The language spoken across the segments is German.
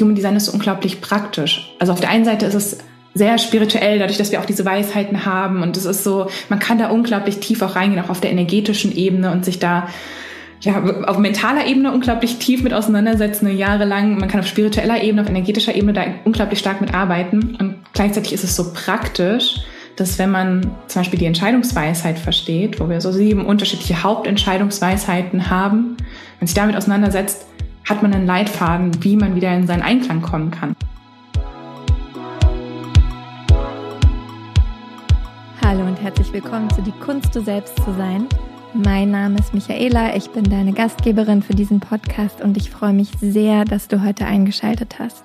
Human Design ist so unglaublich praktisch. Also auf der einen Seite ist es sehr spirituell, dadurch, dass wir auch diese Weisheiten haben. Und es ist so, man kann da unglaublich tief auch reingehen, auch auf der energetischen Ebene und sich da ja, auf mentaler Ebene unglaublich tief mit auseinandersetzen, jahrelang. Man kann auf spiritueller Ebene, auf energetischer Ebene da unglaublich stark mit arbeiten. Und gleichzeitig ist es so praktisch, dass wenn man zum Beispiel die Entscheidungsweisheit versteht, wo wir so sieben unterschiedliche Hauptentscheidungsweisheiten haben, wenn sich damit auseinandersetzt, hat man einen Leitfaden, wie man wieder in seinen Einklang kommen kann. Hallo und herzlich willkommen zu Die Kunst, du selbst zu sein. Mein Name ist Michaela, ich bin deine Gastgeberin für diesen Podcast und ich freue mich sehr, dass du heute eingeschaltet hast.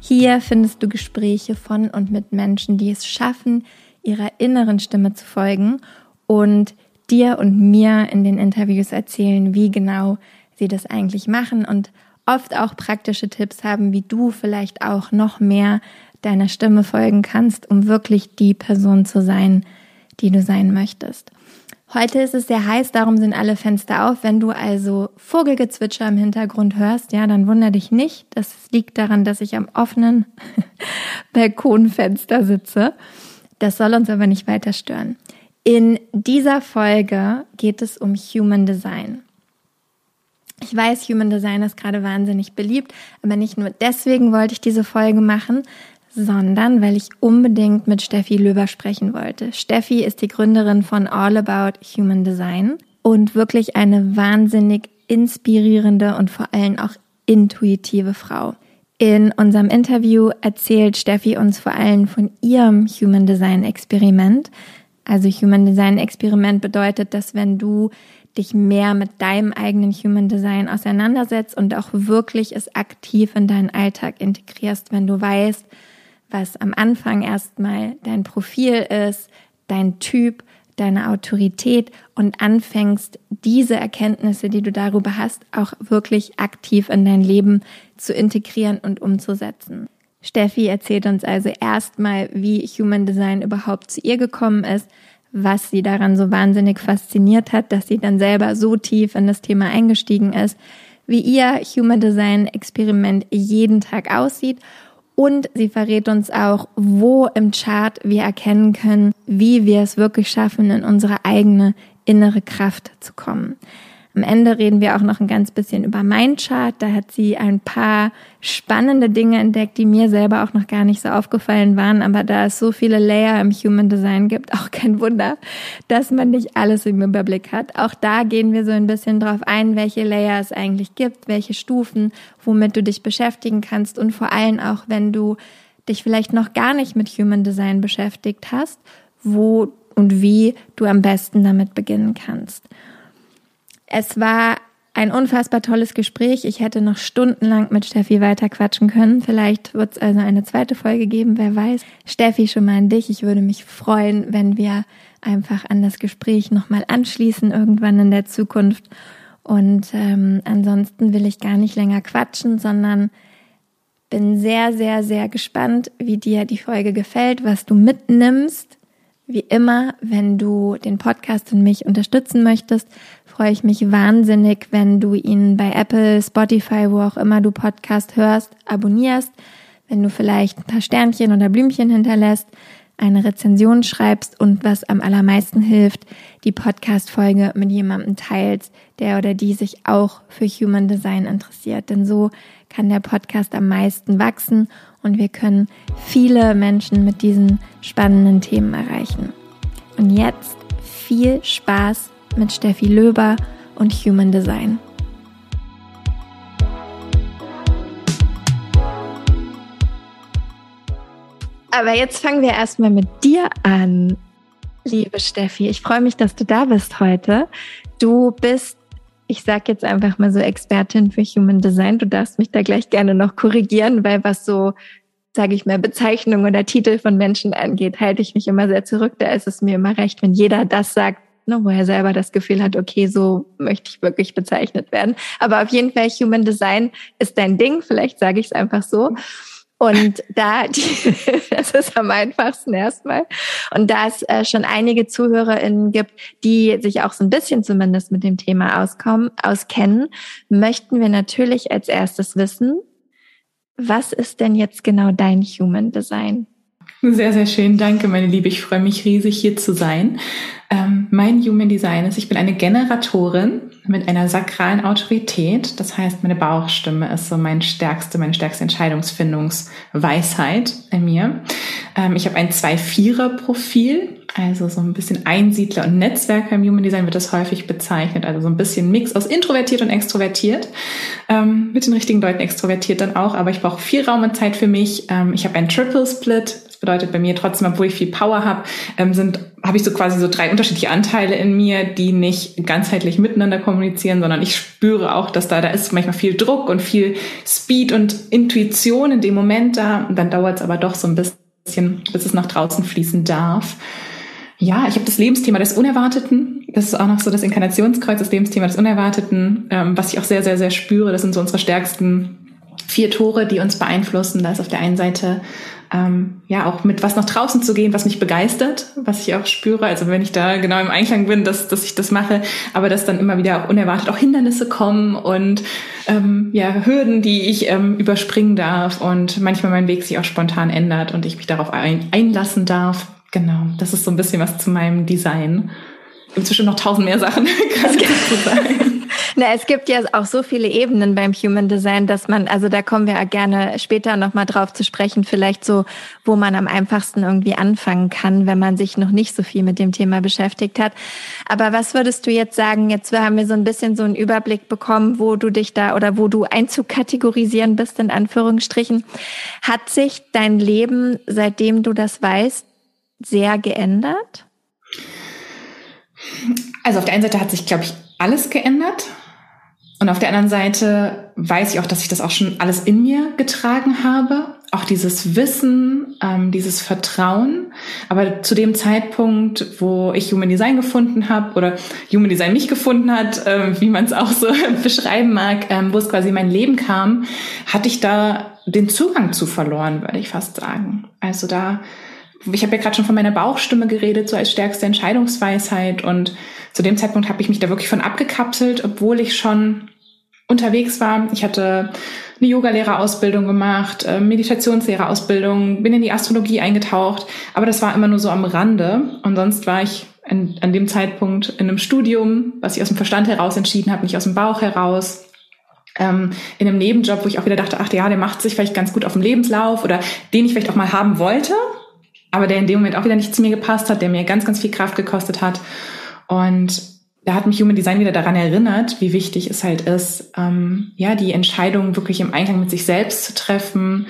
Hier findest du Gespräche von und mit Menschen, die es schaffen, ihrer inneren Stimme zu folgen und dir und mir in den Interviews erzählen, wie genau sie das eigentlich machen und oft auch praktische Tipps haben, wie du vielleicht auch noch mehr deiner Stimme folgen kannst, um wirklich die Person zu sein, die du sein möchtest. Heute ist es sehr heiß, darum sind alle Fenster auf. Wenn du also Vogelgezwitscher im Hintergrund hörst, ja, dann wunder dich nicht. Das liegt daran, dass ich am offenen Balkonfenster sitze. Das soll uns aber nicht weiter stören. In dieser Folge geht es um Human Design. Ich weiß, Human Design ist gerade wahnsinnig beliebt, aber nicht nur deswegen wollte ich diese Folge machen, sondern weil ich unbedingt mit Steffi Löber sprechen wollte. Steffi ist die Gründerin von All About Human Design und wirklich eine wahnsinnig inspirierende und vor allem auch intuitive Frau. In unserem Interview erzählt Steffi uns vor allem von ihrem Human Design Experiment. Also Human Design Experiment bedeutet, dass wenn du dich mehr mit deinem eigenen Human Design auseinandersetzt und auch wirklich es aktiv in deinen Alltag integrierst, wenn du weißt, was am Anfang erstmal dein Profil ist, dein Typ, deine Autorität und anfängst, diese Erkenntnisse, die du darüber hast, auch wirklich aktiv in dein Leben zu integrieren und umzusetzen. Steffi erzählt uns also erstmal, wie Human Design überhaupt zu ihr gekommen ist, was sie daran so wahnsinnig fasziniert hat, dass sie dann selber so tief in das Thema eingestiegen ist, wie ihr Human Design Experiment jeden Tag aussieht und sie verrät uns auch, wo im Chart wir erkennen können, wie wir es wirklich schaffen, in unsere eigene innere Kraft zu kommen. Am Ende reden wir auch noch ein ganz bisschen über mein Chart. Da hat sie ein paar spannende Dinge entdeckt, die mir selber auch noch gar nicht so aufgefallen waren. Aber da es so viele Layer im Human Design gibt, auch kein Wunder, dass man nicht alles im Überblick hat. Auch da gehen wir so ein bisschen drauf ein, welche Layer es eigentlich gibt, welche Stufen, womit du dich beschäftigen kannst und vor allem auch, wenn du dich vielleicht noch gar nicht mit Human Design beschäftigt hast, wo und wie du am besten damit beginnen kannst. Es war ein unfassbar tolles Gespräch. Ich hätte noch stundenlang mit Steffi weiter quatschen können. Vielleicht wird es also eine zweite Folge geben, wer weiß. Steffi, schon mal an dich. Ich würde mich freuen, wenn wir einfach an das Gespräch nochmal anschließen, irgendwann in der Zukunft. Und ähm, ansonsten will ich gar nicht länger quatschen, sondern bin sehr, sehr, sehr gespannt, wie dir die Folge gefällt, was du mitnimmst. Wie immer, wenn du den Podcast und mich unterstützen möchtest, freue ich mich wahnsinnig, wenn du ihn bei Apple, Spotify, wo auch immer du Podcast hörst, abonnierst, wenn du vielleicht ein paar Sternchen oder Blümchen hinterlässt, eine Rezension schreibst und was am allermeisten hilft, die Podcast-Folge mit jemandem teilst, der oder die sich auch für Human Design interessiert. Denn so kann der Podcast am meisten wachsen und wir können viele Menschen mit diesen spannenden Themen erreichen. Und jetzt viel Spaß mit Steffi Löber und Human Design. Aber jetzt fangen wir erstmal mit dir an, liebe Steffi. Ich freue mich, dass du da bist heute. Du bist, ich sage jetzt einfach mal so Expertin für Human Design. Du darfst mich da gleich gerne noch korrigieren, weil was so, sage ich mal, Bezeichnung oder Titel von Menschen angeht, halte ich mich immer sehr zurück. Da ist es mir immer recht, wenn jeder das sagt, ne, wo er selber das Gefühl hat, okay, so möchte ich wirklich bezeichnet werden. Aber auf jeden Fall, Human Design ist dein Ding, vielleicht sage ich es einfach so. Und da, die, das ist am einfachsten erstmal. Und da es äh, schon einige ZuhörerInnen gibt, die sich auch so ein bisschen zumindest mit dem Thema auskommen, auskennen, möchten wir natürlich als erstes wissen, Was ist denn jetzt genau dein Human Design? Sehr, sehr schön. Danke, meine Liebe. Ich freue mich riesig, hier zu sein. Ähm, mein Human Design ist, ich bin eine Generatorin mit einer sakralen Autorität. Das heißt, meine Bauchstimme ist so mein stärkste, meine stärkste Entscheidungsfindungsweisheit in mir. Ähm, ich habe ein Zwei-Vierer-Profil, also so ein bisschen Einsiedler und Netzwerker im Human Design wird das häufig bezeichnet. Also so ein bisschen Mix aus introvertiert und extrovertiert. Ähm, mit den richtigen Leuten extrovertiert dann auch, aber ich brauche viel Raum und Zeit für mich. Ähm, ich habe einen Triple Split bedeutet bei mir trotzdem, obwohl ich viel Power habe, ähm, sind habe ich so quasi so drei unterschiedliche Anteile in mir, die nicht ganzheitlich miteinander kommunizieren, sondern ich spüre auch, dass da da ist manchmal viel Druck und viel Speed und Intuition in dem Moment da. Und dann dauert es aber doch so ein bisschen, bis es nach draußen fließen darf. Ja, ich habe das Lebensthema des Unerwarteten. Das ist auch noch so das Inkarnationskreuz, das Lebensthema des Unerwarteten, ähm, was ich auch sehr, sehr, sehr spüre. Das sind so unsere stärksten vier Tore, die uns beeinflussen. Da ist auf der einen Seite ähm, ja auch mit was nach draußen zu gehen, was mich begeistert, was ich auch spüre. Also wenn ich da genau im Einklang bin, dass, dass ich das mache, aber dass dann immer wieder auch unerwartet auch Hindernisse kommen und ähm, ja Hürden, die ich ähm, überspringen darf und manchmal mein Weg sich auch spontan ändert und ich mich darauf ein, einlassen darf. Genau, das ist so ein bisschen was zu meinem Design. Inzwischen noch tausend mehr Sachen zu sagen. Na, es gibt ja auch so viele Ebenen beim Human Design, dass man, also da kommen wir gerne später nochmal drauf zu sprechen, vielleicht so, wo man am einfachsten irgendwie anfangen kann, wenn man sich noch nicht so viel mit dem Thema beschäftigt hat. Aber was würdest du jetzt sagen? Jetzt haben wir so ein bisschen so einen Überblick bekommen, wo du dich da oder wo du einzukategorisieren bist, in Anführungsstrichen. Hat sich dein Leben, seitdem du das weißt, sehr geändert? Also auf der einen Seite hat sich, glaube ich, alles geändert. Und auf der anderen Seite weiß ich auch, dass ich das auch schon alles in mir getragen habe. Auch dieses Wissen, ähm, dieses Vertrauen. Aber zu dem Zeitpunkt, wo ich Human Design gefunden habe oder Human Design mich gefunden hat, äh, wie man es auch so beschreiben mag, ähm, wo es quasi mein Leben kam, hatte ich da den Zugang zu verloren, würde ich fast sagen. Also da, ich habe ja gerade schon von meiner Bauchstimme geredet, so als stärkste Entscheidungsweisheit. Und zu dem Zeitpunkt habe ich mich da wirklich von abgekapselt, obwohl ich schon unterwegs war. Ich hatte eine Yogalehrerausbildung gemacht, äh, Meditationslehrerausbildung, bin in die Astrologie eingetaucht, aber das war immer nur so am Rande. Und sonst war ich an, an dem Zeitpunkt in einem Studium, was ich aus dem Verstand heraus entschieden habe, nicht aus dem Bauch heraus. Ähm, in einem Nebenjob, wo ich auch wieder dachte, ach ja, der macht sich vielleicht ganz gut auf dem Lebenslauf oder den ich vielleicht auch mal haben wollte, aber der in dem Moment auch wieder nicht zu mir gepasst hat, der mir ganz, ganz viel Kraft gekostet hat. Und da hat mich Human Design wieder daran erinnert, wie wichtig es halt ist, ähm, ja, die Entscheidung wirklich im Einklang mit sich selbst zu treffen,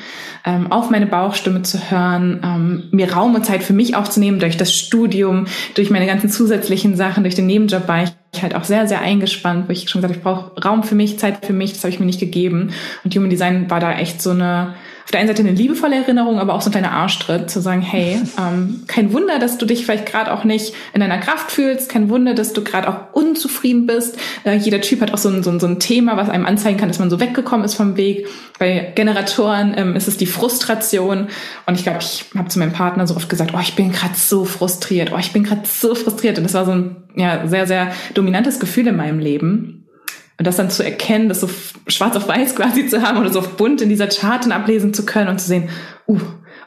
ähm, auf meine Bauchstimme zu hören, ähm, mir Raum und Zeit für mich aufzunehmen durch das Studium, durch meine ganzen zusätzlichen Sachen, durch den Nebenjob war ich halt auch sehr, sehr eingespannt, wo ich schon gesagt habe, ich brauche Raum für mich, Zeit für mich, das habe ich mir nicht gegeben. Und Human Design war da echt so eine auf der einen Seite eine liebevolle Erinnerung, aber auch so ein kleiner Arschtritt, zu sagen, hey, ähm, kein Wunder, dass du dich vielleicht gerade auch nicht in deiner Kraft fühlst, kein Wunder, dass du gerade auch unzufrieden bist. Äh, jeder Typ hat auch so ein, so, ein, so ein Thema, was einem anzeigen kann, dass man so weggekommen ist vom Weg. Bei Generatoren ähm, ist es die Frustration. Und ich glaube, ich habe zu meinem Partner so oft gesagt, oh, ich bin gerade so frustriert, oh, ich bin gerade so frustriert. Und das war so ein ja, sehr, sehr dominantes Gefühl in meinem Leben. Und das dann zu erkennen, das so schwarz auf weiß quasi zu haben oder so auf bunt in dieser Charten ablesen zu können und zu sehen, uh,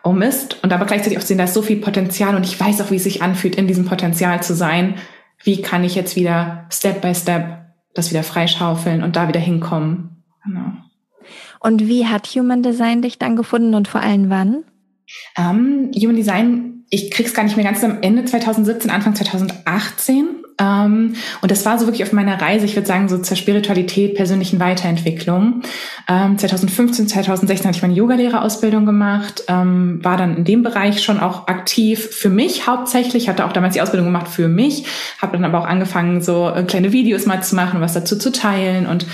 oh Mist. Und aber gleichzeitig auch zu sehen, da ist so viel Potenzial und ich weiß auch, wie es sich anfühlt, in diesem Potenzial zu sein. Wie kann ich jetzt wieder Step by Step das wieder freischaufeln und da wieder hinkommen? Genau. Und wie hat Human Design dich dann gefunden und vor allem wann? Um, ähm, Human Design, ich krieg's gar nicht mehr ganz am Ende 2017, Anfang 2018. Ähm, und das war so wirklich auf meiner Reise, ich würde sagen, so zur Spiritualität, persönlichen Weiterentwicklung. Ähm, 2015, 2016 hatte ich meine Yogalehrerausbildung gemacht, ähm, war dann in dem Bereich schon auch aktiv für mich hauptsächlich, hatte auch damals die Ausbildung gemacht für mich, habe dann aber auch angefangen, so kleine Videos mal zu machen, was dazu zu teilen und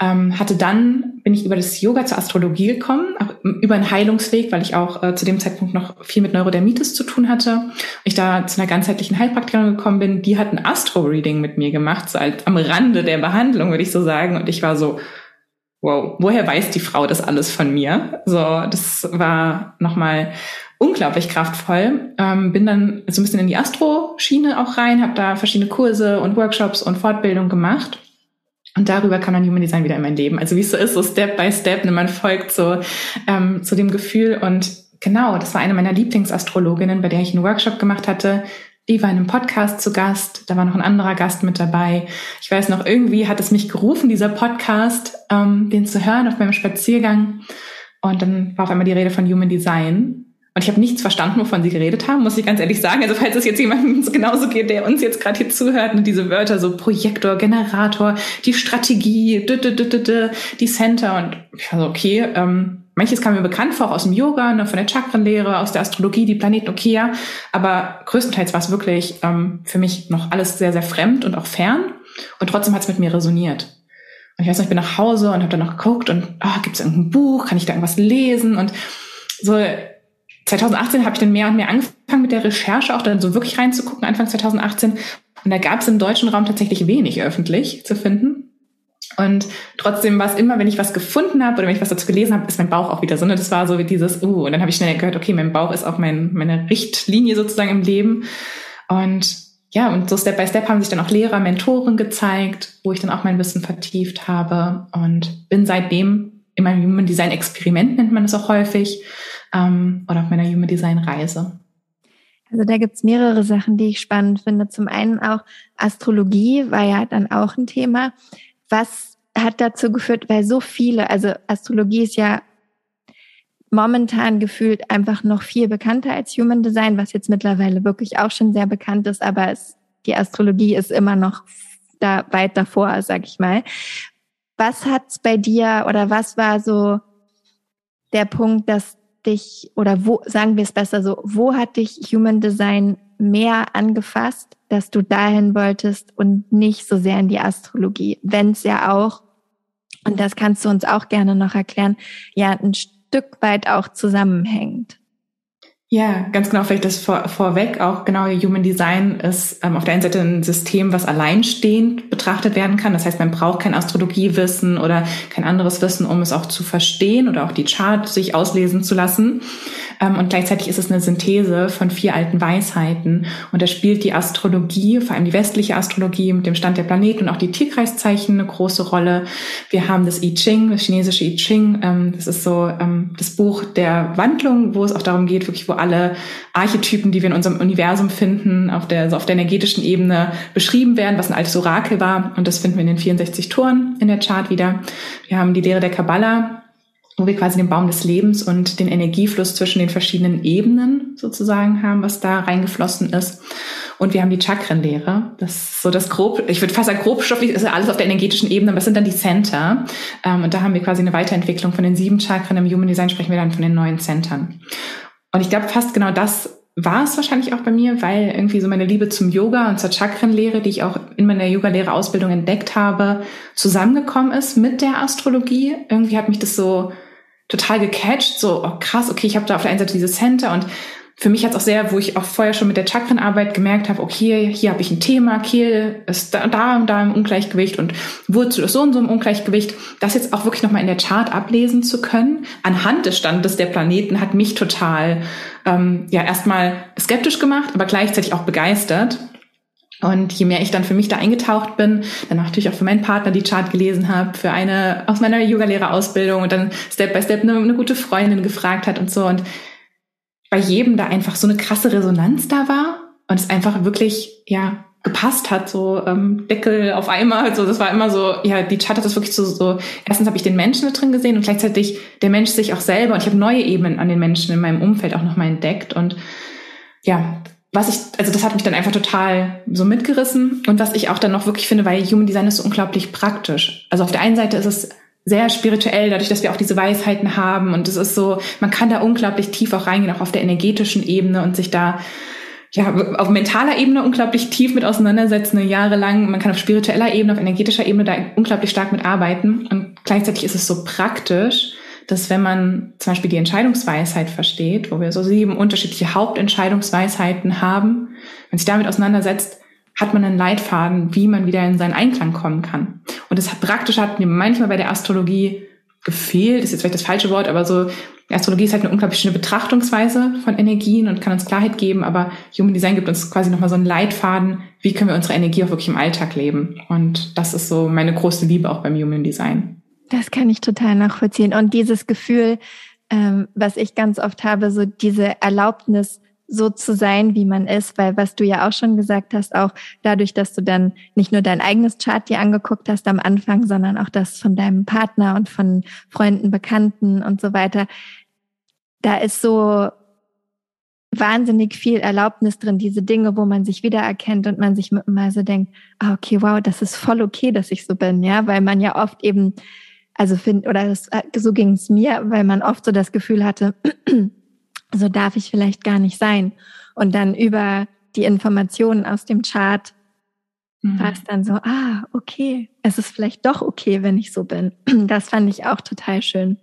ähm, hatte dann, bin ich über das Yoga zur Astrologie gekommen, auch über einen Heilungsweg, weil ich auch äh, zu dem Zeitpunkt noch viel mit Neurodermitis zu tun hatte. Ich da zu einer ganzheitlichen Heilpraktikerin gekommen bin, die hat ein Astro-Reading mit mir gemacht, so halt am Rande der Behandlung, würde ich so sagen. Und ich war so, wow, woher weiß die Frau das alles von mir? So, das war nochmal unglaublich kraftvoll. Ähm, bin dann so ein bisschen in die Astro-Schiene auch rein, habe da verschiedene Kurse und Workshops und Fortbildung gemacht Und darüber kam dann Human Design wieder in mein Leben. Also wie es so ist, so Step by Step, ne, man folgt so ähm, zu dem Gefühl. Und genau, das war eine meiner Lieblingsastrologinnen, bei der ich einen Workshop gemacht hatte. Die war in einem Podcast zu Gast, da war noch ein anderer Gast mit dabei. Ich weiß noch, irgendwie hat es mich gerufen, dieser Podcast, ähm, den zu hören auf meinem Spaziergang. Und dann war auf einmal die Rede von Human Design. Und ich habe nichts verstanden, wovon sie geredet haben, muss ich ganz ehrlich sagen. Also falls es jetzt jemandem so genauso geht, der uns jetzt gerade hier zuhört und diese Wörter so Projektor, Generator, die Strategie, die Center und ich war so, okay, ähm, manches kam mir bekannt vor, auch aus dem Yoga, ne, von der Chakrenlehre, aus der Astrologie, die Planeten, okay, ja. Aber größtenteils war es wirklich ähm, für mich noch alles sehr, sehr fremd und auch fern. Und trotzdem hat es mit mir resoniert. Und ich weiß noch, ich bin nach Hause und habe dann noch geguckt und oh, gibt es irgendein Buch, kann ich da irgendwas lesen? Und so 2018 habe ich dann mehr und mehr angefangen mit der Recherche, auch dann so wirklich reinzugucken, Anfang 2018. Und da gab es im deutschen Raum tatsächlich wenig öffentlich zu finden. Und trotzdem war es immer, wenn ich was gefunden habe oder wenn ich was dazu gelesen habe, ist mein Bauch auch wieder so. Ne? Das war so wie dieses, uh, und dann habe ich schnell gehört, okay, mein Bauch ist auch mein, meine Richtlinie sozusagen im Leben. Und ja, und so Step by Step haben sich dann auch Lehrer, Mentoren gezeigt, wo ich dann auch mein Wissen vertieft habe und bin seitdem in meinem Human Design Experiment, nennt man es auch häufig, ähm, oder auf meiner Human Design Reise. Also da gibt's mehrere Sachen, die ich spannend finde. Zum einen auch Astrologie war ja dann auch ein Thema. Was hat dazu geführt, weil so viele, also Astrologie ist ja momentan gefühlt einfach noch viel bekannter als Human Design, was jetzt mittlerweile wirklich auch schon sehr bekannt ist, aber es, die Astrologie ist immer noch da weit davor, sag ich mal. Was hat's bei dir oder was war so der Punkt, dass dich, oder wo, sagen wir es besser so, wo hat dich Human Design mehr angefasst, dass du dahin wolltest und nicht so sehr in die Astrologie, wenn es ja auch, und das kannst du uns auch gerne noch erklären, ja ein Stück weit auch zusammenhängt. Ja, ganz genau, vielleicht das vor, vorweg auch genau Human Design ist ähm, auf der einen Seite ein System, was alleinstehend betrachtet werden kann. Das heißt, man braucht kein Astrologiewissen oder kein anderes Wissen, um es auch zu verstehen oder auch die Chart sich auslesen zu lassen. Ähm, und gleichzeitig ist es eine Synthese von vier alten Weisheiten. Und da spielt die Astrologie, vor allem die westliche Astrologie mit dem Stand der Planeten und auch die Tierkreiszeichen eine große Rolle. Wir haben das I Ching, das chinesische I Ching. Ähm, das ist so ähm, das Buch der Wandlung, wo es auch darum geht, wirklich, wo alle Archetypen, die wir in unserem Universum finden, auf der, also auf der energetischen Ebene beschrieben werden, was ein altes Orakel war. Und das finden wir in den 64 Toren in der Chart wieder. Wir haben die Lehre der Kabbala, wo wir quasi den Baum des Lebens und den Energiefluss zwischen den verschiedenen Ebenen sozusagen haben, was da reingeflossen ist. Und wir haben die Chakrenlehre. Das ist so das grob, ich würde fast sagen grobstofflich, ist ja alles auf der energetischen Ebene, aber es sind dann die Center. Ähm, und da haben wir quasi eine Weiterentwicklung von den sieben Chakren. Im Human Design sprechen wir dann von den neuen Centern. Und ich glaube, fast genau das war es wahrscheinlich auch bei mir, weil irgendwie so meine Liebe zum Yoga und zur Chakrenlehre, die ich auch in meiner Yoga-Lehre-Ausbildung entdeckt habe, zusammengekommen ist mit der Astrologie. Irgendwie hat mich das so total gecatcht, so oh krass, okay, ich habe da auf der einen Seite dieses Center und für mich hat es auch sehr, wo ich auch vorher schon mit der Chakrenarbeit gemerkt habe, okay, hier habe ich ein Thema, Kehl ist da, da und da im Ungleichgewicht und Wurzel ist so und so im Ungleichgewicht. Das jetzt auch wirklich nochmal in der Chart ablesen zu können, anhand des Standes der Planeten, hat mich total ähm, ja erstmal skeptisch gemacht, aber gleichzeitig auch begeistert. Und je mehr ich dann für mich da eingetaucht bin, dann natürlich auch für meinen Partner die Chart gelesen habe, für eine aus meiner Yoga-Lehrerausbildung und dann Step by Step eine, eine gute Freundin gefragt hat und so und bei jedem da einfach so eine krasse Resonanz da war und es einfach wirklich, ja, gepasst hat, so ähm, Deckel auf einmal. So, das war immer so, ja, die Chat hat das wirklich so, so erstens habe ich den Menschen da drin gesehen und gleichzeitig der Mensch sich auch selber und ich habe neue Ebenen an den Menschen in meinem Umfeld auch nochmal entdeckt. Und ja, was ich, also das hat mich dann einfach total so mitgerissen. Und was ich auch dann noch wirklich finde, weil Human Design ist so unglaublich praktisch. Also auf der einen Seite ist es sehr spirituell, dadurch, dass wir auch diese Weisheiten haben. Und es ist so, man kann da unglaublich tief auch reingehen, auch auf der energetischen Ebene und sich da ja, auf mentaler Ebene unglaublich tief mit auseinandersetzen, jahrelang. Man kann auf spiritueller Ebene, auf energetischer Ebene da unglaublich stark mit arbeiten. Und gleichzeitig ist es so praktisch, dass wenn man zum Beispiel die Entscheidungsweisheit versteht, wo wir so sieben unterschiedliche Hauptentscheidungsweisheiten haben, wenn sich damit auseinandersetzt, hat man einen Leitfaden, wie man wieder in seinen Einklang kommen kann. Und das Praktische hat mir manchmal bei der Astrologie gefehlt, ist jetzt vielleicht das falsche Wort, aber so Astrologie ist halt eine unglaublich schöne Betrachtungsweise von Energien und kann uns Klarheit geben, aber Human Design gibt uns quasi nochmal so einen Leitfaden, wie können wir unsere Energie auch wirklich im Alltag leben. Und das ist so meine große Liebe auch beim Human Design. Das kann ich total nachvollziehen. Und dieses Gefühl, ähm, was ich ganz oft habe, so diese Erlaubnis, so zu sein, wie man ist, weil was du ja auch schon gesagt hast, auch dadurch, dass du dann nicht nur dein eigenes Chart dir angeguckt hast am Anfang, sondern auch das von deinem Partner und von Freunden, Bekannten und so weiter, da ist so wahnsinnig viel Erlaubnis drin, diese Dinge, wo man sich wiedererkennt und man sich mal so denkt, ah, okay, wow, das ist voll okay, dass ich so bin, ja, weil man ja oft eben, also find, oder das, so ging es mir, weil man oft so das Gefühl hatte, so darf ich vielleicht gar nicht sein. Und dann über die Informationen aus dem Chart mhm. war es dann so, ah, okay, es ist vielleicht doch okay, wenn ich so bin. Das fand ich auch total schön.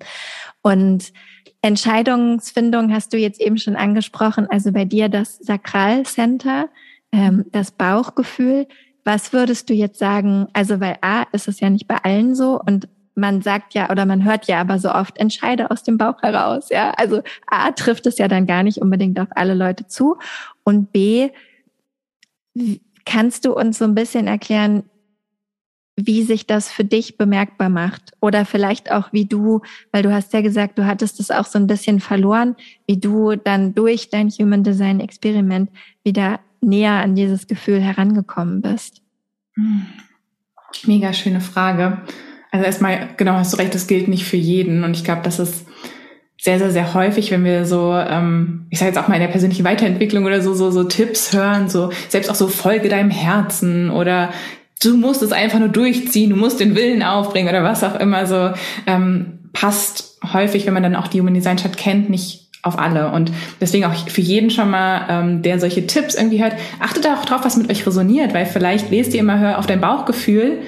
Und Entscheidungsfindung hast du jetzt eben schon angesprochen, also bei dir das Sakralcenter, ähm, das Bauchgefühl. Was würdest du jetzt sagen? Also, weil A ist es ja nicht bei allen so und man sagt ja oder man hört ja aber so oft, entscheide aus dem Bauch heraus. Ja, also A trifft es ja dann gar nicht unbedingt auf alle Leute zu. Und B, kannst du uns so ein bisschen erklären, wie sich das für dich bemerkbar macht? Oder vielleicht auch, wie du, weil du hast ja gesagt, du hattest es auch so ein bisschen verloren, wie du dann durch dein Human Design Experiment wieder näher an dieses Gefühl herangekommen bist. Hm. Mega schöne Frage. Also erstmal, genau, hast du recht, das gilt nicht für jeden. Und ich glaube, das ist sehr, sehr, sehr häufig, wenn wir so, ähm, ich sage jetzt auch mal in der persönlichen Weiterentwicklung oder so, so, so Tipps hören, so selbst auch so Folge deinem Herzen oder du musst es einfach nur durchziehen, du musst den Willen aufbringen oder was auch immer so, ähm, passt häufig, wenn man dann auch die Human Design Chat kennt, nicht auf alle. Und deswegen auch für jeden schon mal, ähm, der solche Tipps irgendwie hört, achtet auch drauf, was mit euch resoniert, weil vielleicht lest ihr immer hör auf dein Bauchgefühl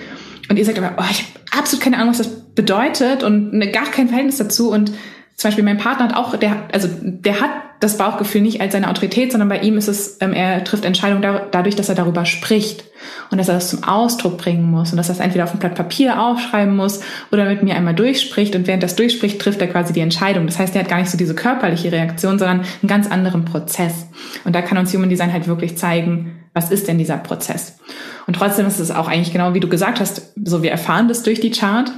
und ihr sagt aber, oh, ich habe absolut keine Ahnung, was das bedeutet und ne, gar kein Verhältnis dazu. Und zum Beispiel mein Partner hat auch, der, also der hat das Bauchgefühl nicht als seine Autorität, sondern bei ihm ist es, ähm, er trifft Entscheidungen da, dadurch, dass er darüber spricht und dass er das zum Ausdruck bringen muss und dass er es entweder auf ein Blatt Papier aufschreiben muss oder mit mir einmal durchspricht und während das durchspricht, trifft er quasi die Entscheidung. Das heißt, er hat gar nicht so diese körperliche Reaktion, sondern einen ganz anderen Prozess. Und da kann uns Human Design halt wirklich zeigen, was ist denn dieser Prozess? Und trotzdem ist es auch eigentlich genau wie du gesagt hast, so wir erfahren das durch die Chart.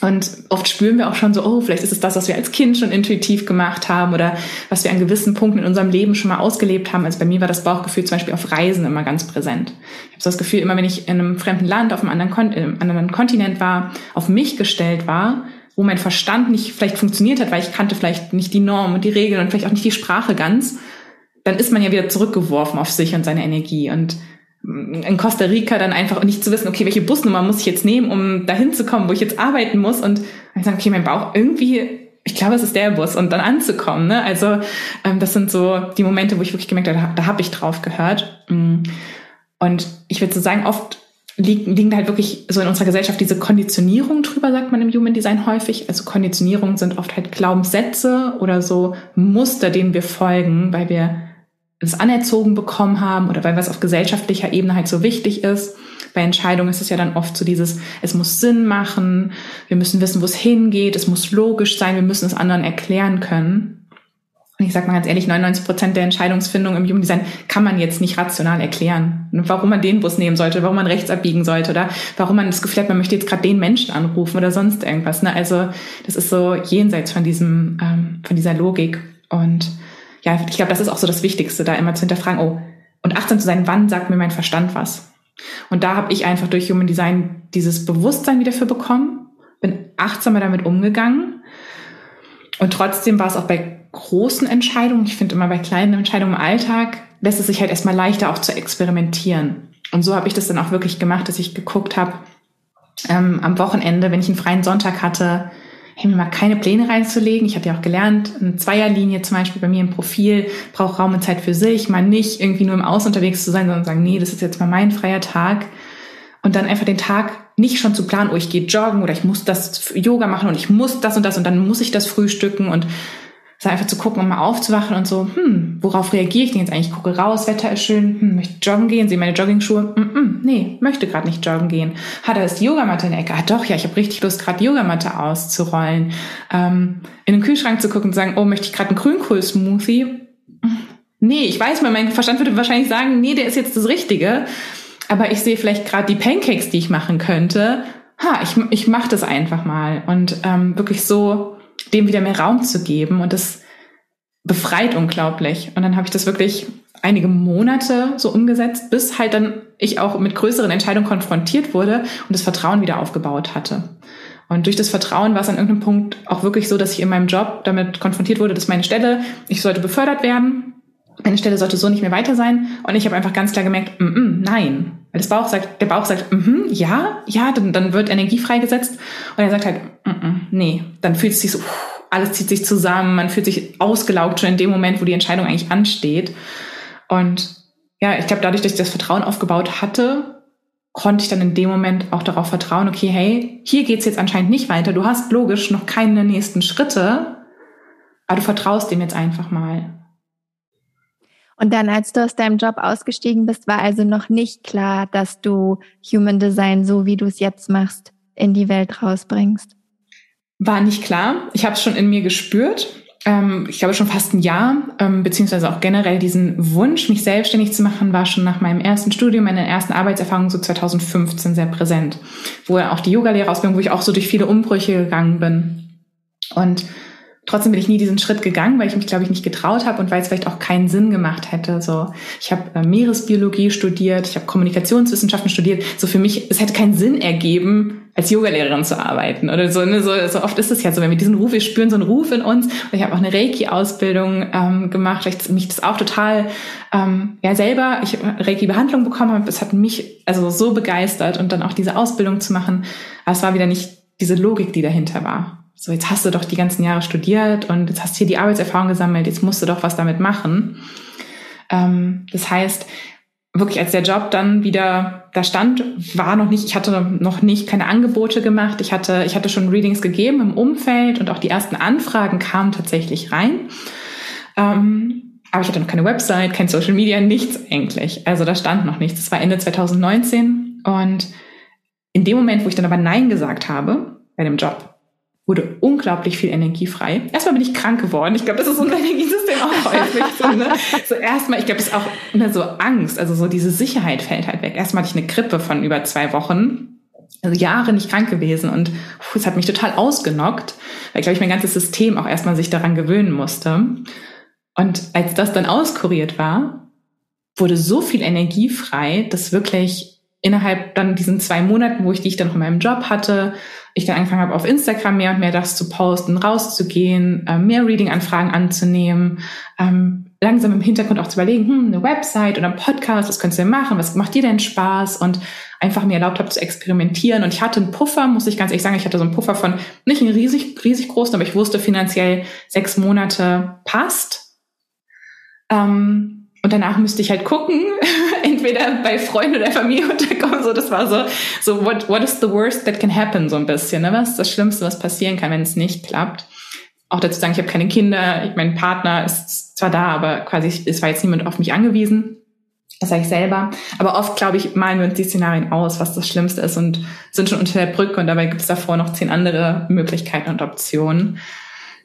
Und oft spüren wir auch schon so, oh, vielleicht ist es das, was wir als Kind schon intuitiv gemacht haben oder was wir an gewissen Punkten in unserem Leben schon mal ausgelebt haben. Also bei mir war das Bauchgefühl zum Beispiel auf Reisen immer ganz präsent. Ich habe so das Gefühl, immer wenn ich in einem fremden Land, auf einem anderen, Kon äh, anderen Kontinent war, auf mich gestellt war, wo mein Verstand nicht vielleicht funktioniert hat, weil ich kannte vielleicht nicht die Norm und die Regeln und vielleicht auch nicht die Sprache ganz, dann ist man ja wieder zurückgeworfen auf sich und seine Energie. Und in Costa Rica dann einfach nicht zu wissen, okay, welche Busnummer muss ich jetzt nehmen, um dahin zu kommen, wo ich jetzt arbeiten muss und ich sage, okay, mein Bauch irgendwie, ich glaube, es ist der Bus und dann anzukommen. Ne? Also ähm, das sind so die Momente, wo ich wirklich gemerkt habe, da, da habe ich drauf gehört. Mm. Und ich würde so sagen, oft liegen, liegen halt wirklich so in unserer Gesellschaft diese Konditionierung drüber, sagt man im Human Design häufig. Also Konditionierungen sind oft halt Glaubenssätze oder so Muster, denen wir folgen, weil wir es anerzogen bekommen haben oder weil was auf gesellschaftlicher Ebene halt so wichtig ist. Bei Entscheidungen ist es ja dann oft so dieses, es muss Sinn machen, wir müssen wissen, wo es hingeht, es muss logisch sein, wir müssen es anderen erklären können. Und ich sage mal ganz ehrlich, 99 Prozent der Entscheidungsfindung im Jugenddesign kann man jetzt nicht rational erklären. Warum man den Bus nehmen sollte, warum man rechts abbiegen sollte oder warum man das Gefühl hat, man möchte jetzt gerade den Menschen anrufen oder sonst irgendwas. Ne? Also das ist so jenseits von diesem, ähm, von dieser Logik. Und ja, ich glaube, das ist auch so das Wichtigste, da immer zu hinterfragen, oh, und achtsam zu sein, wann sagt mir mein Verstand was? Und da habe ich einfach durch Human Design dieses Bewusstsein wieder für bekommen, bin achtsamer damit umgegangen. Und trotzdem war es auch bei großen Entscheidungen, ich finde immer bei kleinen Entscheidungen im Alltag, lässt es sich halt erstmal leichter auch zu experimentieren. Und so habe ich das dann auch wirklich gemacht, dass ich geguckt habe, ähm, am Wochenende, wenn ich einen freien Sonntag hatte, mir mal keine Pläne reinzulegen. Ich habe ja auch gelernt, eine Zweierlinie zum Beispiel bei mir im Profil braucht Raum und Zeit für sich, mal nicht irgendwie nur im Außen unterwegs zu sein, sondern sagen, nee, das ist jetzt mal mein freier Tag. Und dann einfach den Tag nicht schon zu planen, oh, ich gehe joggen oder ich muss das Yoga machen und ich muss das und das und dann muss ich das frühstücken und so einfach zu gucken und mal aufzuwachen und so, hm, worauf reagiere ich denn jetzt eigentlich? Ich gucke raus, Wetter ist schön, hm, möchte joggen gehen, sehe meine Joggingschuhe, mm, mm, nee, möchte gerade nicht joggen gehen. Ha, da ist die Yogamatte in der Ecke. Ah doch, ja, ich habe richtig Lust, gerade die Yogamatte auszurollen. Ähm, in den Kühlschrank zu gucken und zu sagen, oh, möchte ich gerade einen Grünkohl-Smoothie? Nee, ich weiß mal, mein Verstand würde wahrscheinlich sagen, nee, der ist jetzt das Richtige. Aber ich sehe vielleicht gerade die Pancakes, die ich machen könnte. Ha, ich, ich mache das einfach mal. Und ähm, wirklich so dem wieder mehr Raum zu geben. Und das befreit unglaublich. Und dann habe ich das wirklich einige Monate so umgesetzt, bis halt dann ich auch mit größeren Entscheidungen konfrontiert wurde und das Vertrauen wieder aufgebaut hatte. Und durch das Vertrauen war es an irgendeinem Punkt auch wirklich so, dass ich in meinem Job damit konfrontiert wurde, dass meine Stelle, ich sollte befördert werden, meine Stelle sollte so nicht mehr weiter sein. Und ich habe einfach ganz klar gemerkt, mm -mm, nein. Weil das Bauch sagt, der Bauch sagt, mm -hmm, ja, ja, dann, dann wird Energie freigesetzt. Und er sagt halt, mm -mm, nee. Dann fühlt es sich so, alles zieht sich zusammen, man fühlt sich ausgelaugt schon in dem Moment, wo die Entscheidung eigentlich ansteht. Und ja, ich glaube, dadurch, dass ich das Vertrauen aufgebaut hatte, konnte ich dann in dem Moment auch darauf vertrauen, okay, hey, hier geht's jetzt anscheinend nicht weiter. Du hast logisch noch keine nächsten Schritte, aber du vertraust dem jetzt einfach mal. Und dann, als du aus deinem Job ausgestiegen bist, war also noch nicht klar, dass du Human Design, so wie du es jetzt machst, in die Welt rausbringst. War nicht klar. Ich habe es schon in mir gespürt. Ähm, ich glaube schon fast ein Jahr, ähm, beziehungsweise auch generell diesen Wunsch, mich selbstständig zu machen, war schon nach meinem ersten Studium, meiner ersten Arbeitserfahrung so 2015 sehr präsent. Wo auch die Yoga-Lehrerausbildung, wo ich auch so durch viele Umbrüche gegangen bin. Und Trotzdem bin ich nie diesen Schritt gegangen, weil ich mich, glaube ich, nicht getraut habe und weil es vielleicht auch keinen Sinn gemacht hätte. So, ich habe äh, Meeresbiologie studiert, ich habe Kommunikationswissenschaften studiert. So für mich, es hätte keinen Sinn ergeben, als Yogalehrerin zu arbeiten oder so, ne, so. So oft ist es ja so, wenn wir diesen Ruf, wir spüren so einen Ruf in uns. Und ich habe auch eine Reiki-Ausbildung ähm, gemacht, weil ich mich das auch total ähm, ja selber, ich Reiki-Behandlung bekommen habe. Es hat mich also so begeistert und dann auch diese Ausbildung zu machen. Aber es war wieder nicht diese Logik, die dahinter war so jetzt hast du doch die ganzen Jahre studiert und jetzt hast du hier die Arbeitserfahrung gesammelt, jetzt musst du doch was damit machen. Ähm, das heißt, wirklich als der Job dann wieder da stand, war noch nicht, ich hatte noch nicht keine Angebote gemacht. Ich hatte, ich hatte schon Readings gegeben im Umfeld und auch die ersten Anfragen kamen tatsächlich rein. Ähm, aber ich hatte noch keine Website, kein Social Media, nichts eigentlich. Also da stand noch nichts. Das war Ende 2019 und in dem Moment, wo ich dann aber Nein gesagt habe bei dem Job, wurde unglaublich viel Energie frei. Erstmal bin ich krank geworden. Ich glaube, das ist unser Energiesystem auch häufig. So, ne? so erstmal, ich glaube, es ist auch ne, so Angst, also so diese Sicherheit fällt halt weg. Erstmal hatte ich eine Grippe von über zwei Wochen, also Jahre nicht krank gewesen und es hat mich total ausgenockt, weil, glaube ich, mein ganzes System auch erstmal sich daran gewöhnen musste. Und als das dann auskuriert war, wurde so viel Energie frei, dass wirklich innerhalb dann diesen zwei Monaten, wo ich die ich dann noch in meinem Job hatte, ich dann angefangen habe, auf Instagram mehr und mehr das zu posten, rauszugehen, äh, mehr Reading-Anfragen anzunehmen, ähm, langsam im Hintergrund auch zu überlegen, hm, eine Website oder ein Podcast, was könntest du denn machen, was macht dir denn Spaß und einfach mir erlaubt habe zu experimentieren. Und ich hatte einen Puffer, muss ich ganz ehrlich sagen, ich hatte so einen Puffer von nicht einen riesig, riesig großen, aber ich wusste finanziell sechs Monate passt. Ähm, und danach müsste ich halt gucken, entweder bei Freunden oder Familie unterkommen. So, das war so, so what, what is the worst that can happen, so ein bisschen. Ne? Was ist das Schlimmste, was passieren kann, wenn es nicht klappt? Auch dazu sagen, ich habe keine Kinder, ich, mein Partner ist zwar da, aber quasi es war jetzt niemand auf mich angewiesen. Das sage ich selber. Aber oft, glaube ich, malen wir uns die Szenarien aus, was das Schlimmste ist und sind schon unter der Brücke und dabei gibt es davor noch zehn andere Möglichkeiten und Optionen.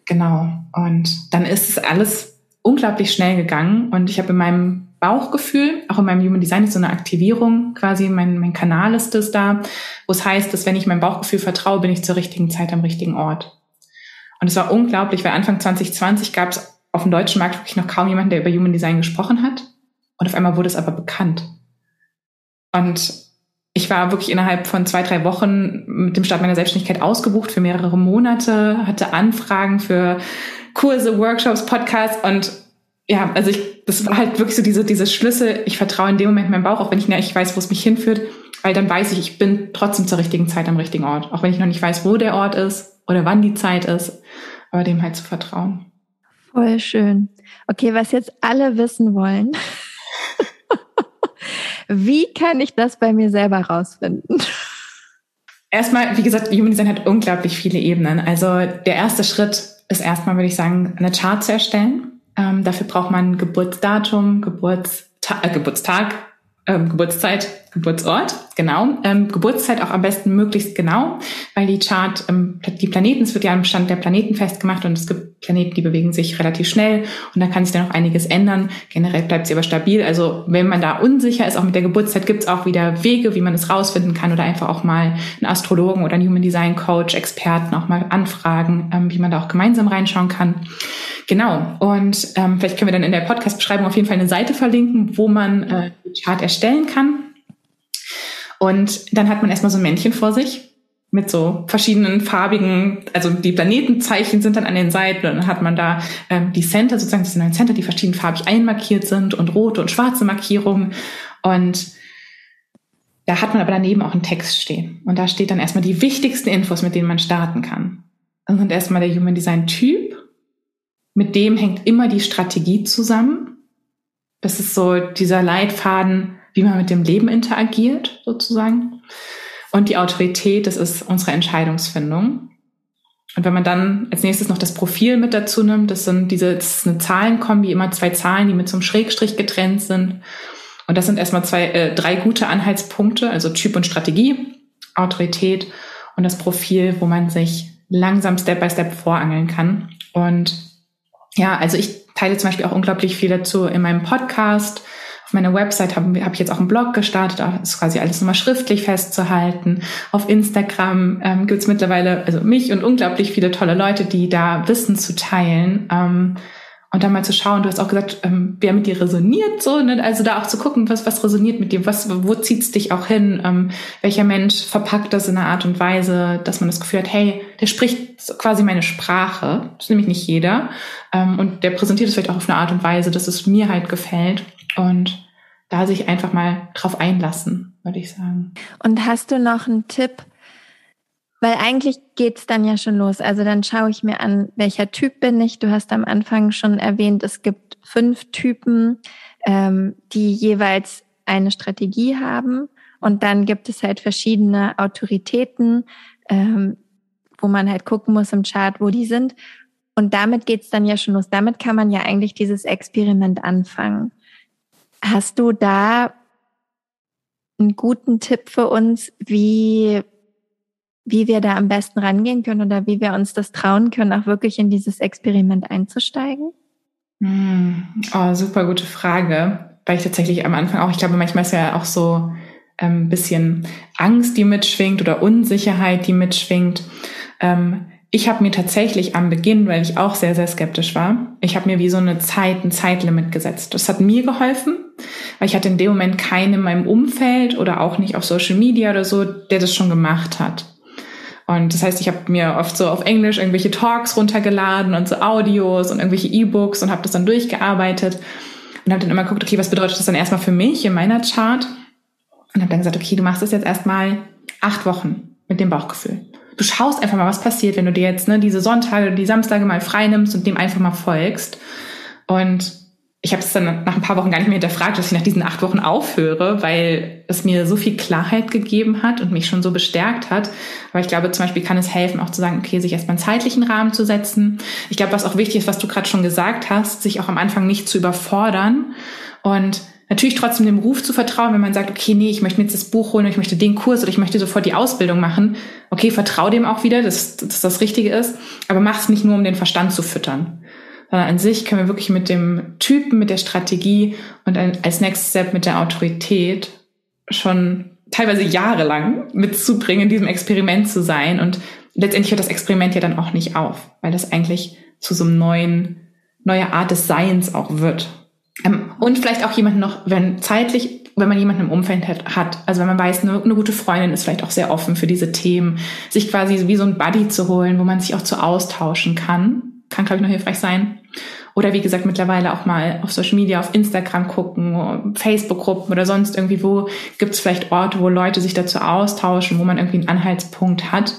Genau. Und dann ist es alles unglaublich schnell gegangen und ich habe in meinem Bauchgefühl, auch in meinem Human Design ist so eine Aktivierung quasi, mein, mein Kanal ist es da, wo es heißt, dass wenn ich meinem Bauchgefühl vertraue, bin ich zur richtigen Zeit am richtigen Ort. Und es war unglaublich, weil Anfang 2020 gab es auf dem deutschen Markt wirklich noch kaum jemanden, der über Human Design gesprochen hat. Und auf einmal wurde es aber bekannt. Und ich war wirklich innerhalb von zwei, drei Wochen mit dem Start meiner Selbstständigkeit ausgebucht für mehrere Monate, hatte Anfragen für Kurse, Workshops, Podcasts und ja, also ich, das war halt wirklich so diese, diese Schlüsse. Ich vertraue in dem Moment meinem Bauch, auch wenn ich nicht weiß, wo es mich hinführt, weil dann weiß ich, ich bin trotzdem zur richtigen Zeit am richtigen Ort. Auch wenn ich noch nicht weiß, wo der Ort ist oder wann die Zeit ist, aber dem halt zu vertrauen. Voll schön. Okay, was jetzt alle wissen wollen. Wie kann ich das bei mir selber rausfinden? Erstmal, wie gesagt, Human Design hat unglaublich viele Ebenen. Also der erste Schritt ist erstmal, würde ich sagen, eine Chart zu erstellen. Ähm, dafür braucht man Geburtsdatum, Geburtstag, äh, Geburtstag, ähm, Geburtszeit, Geburtsort, genau. Ähm, Geburtszeit auch am besten möglichst genau, weil die Chart, ähm, die Planeten, es wird ja am Stand der Planeten festgemacht und es gibt Planeten, die bewegen sich relativ schnell und da kann sich dann auch einiges ändern. Generell bleibt sie aber stabil. Also wenn man da unsicher ist, auch mit der Geburtszeit gibt es auch wieder Wege, wie man es rausfinden kann oder einfach auch mal einen Astrologen oder einen Human Design Coach, Experten auch mal anfragen, ähm, wie man da auch gemeinsam reinschauen kann. Genau. Und ähm, vielleicht können wir dann in der Podcast-Beschreibung auf jeden Fall eine Seite verlinken, wo man äh, die Chart erstellen kann. Und dann hat man erstmal so ein Männchen vor sich mit so verschiedenen farbigen, also die Planetenzeichen sind dann an den Seiten und dann hat man da ähm, die Center, sozusagen die sind Center, die verschiedenfarbig einmarkiert sind und rote und schwarze Markierungen. Und da hat man aber daneben auch einen Text stehen. Und da steht dann erstmal die wichtigsten Infos, mit denen man starten kann. Dann sind erstmal der Human Design Typ, mit dem hängt immer die Strategie zusammen. Das ist so dieser Leitfaden, wie man mit dem Leben interagiert, sozusagen. Und die Autorität, das ist unsere Entscheidungsfindung. Und wenn man dann als nächstes noch das Profil mit dazu nimmt, das sind diese, das ist eine Zahlenkombi, immer zwei Zahlen, die mit so einem Schrägstrich getrennt sind. Und das sind erstmal zwei, äh, drei gute Anhaltspunkte, also Typ und Strategie, Autorität und das Profil, wo man sich langsam Step by Step vorangeln kann. Und ja, also ich teile zum Beispiel auch unglaublich viel dazu in meinem Podcast. Auf meiner Website habe hab ich jetzt auch einen Blog gestartet, da ist quasi alles nochmal schriftlich festzuhalten. Auf Instagram ähm, gibt es mittlerweile, also mich und unglaublich viele tolle Leute, die da Wissen zu teilen. Ähm, und dann mal zu schauen, du hast auch gesagt, ähm, wer mit dir resoniert, so, ne? also da auch zu gucken, was, was resoniert mit dir, was, wo zieht's dich auch hin, ähm, welcher Mensch verpackt das in einer Art und Weise, dass man das Gefühl hat, hey, der spricht quasi meine Sprache, das ist nämlich nicht jeder, ähm, und der präsentiert es vielleicht auch auf eine Art und Weise, dass es mir halt gefällt. Und da sich einfach mal drauf einlassen, würde ich sagen. Und hast du noch einen Tipp, weil eigentlich geht's dann ja schon los. Also dann schaue ich mir an, welcher Typ bin ich. Du hast am Anfang schon erwähnt, es gibt fünf Typen, ähm, die jeweils eine Strategie haben. Und dann gibt es halt verschiedene Autoritäten, ähm, wo man halt gucken muss im Chart, wo die sind. Und damit geht's dann ja schon los. Damit kann man ja eigentlich dieses Experiment anfangen. Hast du da einen guten Tipp für uns, wie wie wir da am besten rangehen können oder wie wir uns das trauen können, auch wirklich in dieses Experiment einzusteigen? Hm. Oh, super gute Frage. Weil ich tatsächlich am Anfang auch, ich glaube, manchmal ist ja auch so ein ähm, bisschen Angst, die mitschwingt oder Unsicherheit, die mitschwingt. Ähm, ich habe mir tatsächlich am Beginn, weil ich auch sehr, sehr skeptisch war, ich habe mir wie so eine Zeit, ein Zeitlimit gesetzt. Das hat mir geholfen, weil ich hatte in dem Moment keinen in meinem Umfeld oder auch nicht auf Social Media oder so, der das schon gemacht hat. Und das heißt, ich habe mir oft so auf Englisch irgendwelche Talks runtergeladen und so Audios und irgendwelche E-Books und habe das dann durchgearbeitet und habe dann immer geguckt, okay, was bedeutet das dann erstmal für mich in meiner Chart? Und habe dann gesagt, okay, du machst das jetzt erstmal acht Wochen mit dem Bauchgefühl. Du schaust einfach mal, was passiert, wenn du dir jetzt ne, diese Sonntage, die Samstage mal frei nimmst und dem einfach mal folgst. Und ich habe es dann nach ein paar Wochen gar nicht mehr hinterfragt, dass ich nach diesen acht Wochen aufhöre, weil es mir so viel Klarheit gegeben hat und mich schon so bestärkt hat. Aber ich glaube, zum Beispiel kann es helfen, auch zu sagen, okay, sich erstmal einen zeitlichen Rahmen zu setzen. Ich glaube, was auch wichtig ist, was du gerade schon gesagt hast, sich auch am Anfang nicht zu überfordern und natürlich trotzdem dem Ruf zu vertrauen, wenn man sagt, okay, nee, ich möchte mir jetzt das Buch holen, ich möchte den Kurs oder ich möchte sofort die Ausbildung machen. Okay, vertrau dem auch wieder, dass, dass das Richtige ist, aber mach es nicht nur, um den Verstand zu füttern sondern an sich können wir wirklich mit dem Typen, mit der Strategie und als Next Step mit der Autorität schon teilweise jahrelang mitzubringen, in diesem Experiment zu sein. Und letztendlich hört das Experiment ja dann auch nicht auf, weil das eigentlich zu so einem neuen, neuer Art des Seins auch wird. Ähm, und vielleicht auch jemanden noch, wenn zeitlich, wenn man jemanden im Umfeld hat, also wenn man weiß, eine, eine, gute Freundin ist vielleicht auch sehr offen für diese Themen, sich quasi wie so ein Buddy zu holen, wo man sich auch zu austauschen kann, kann, glaube ich, noch hilfreich sein. Oder wie gesagt, mittlerweile auch mal auf Social Media, auf Instagram gucken, Facebook-Gruppen oder sonst irgendwie, wo gibt es vielleicht Orte, wo Leute sich dazu austauschen, wo man irgendwie einen Anhaltspunkt hat,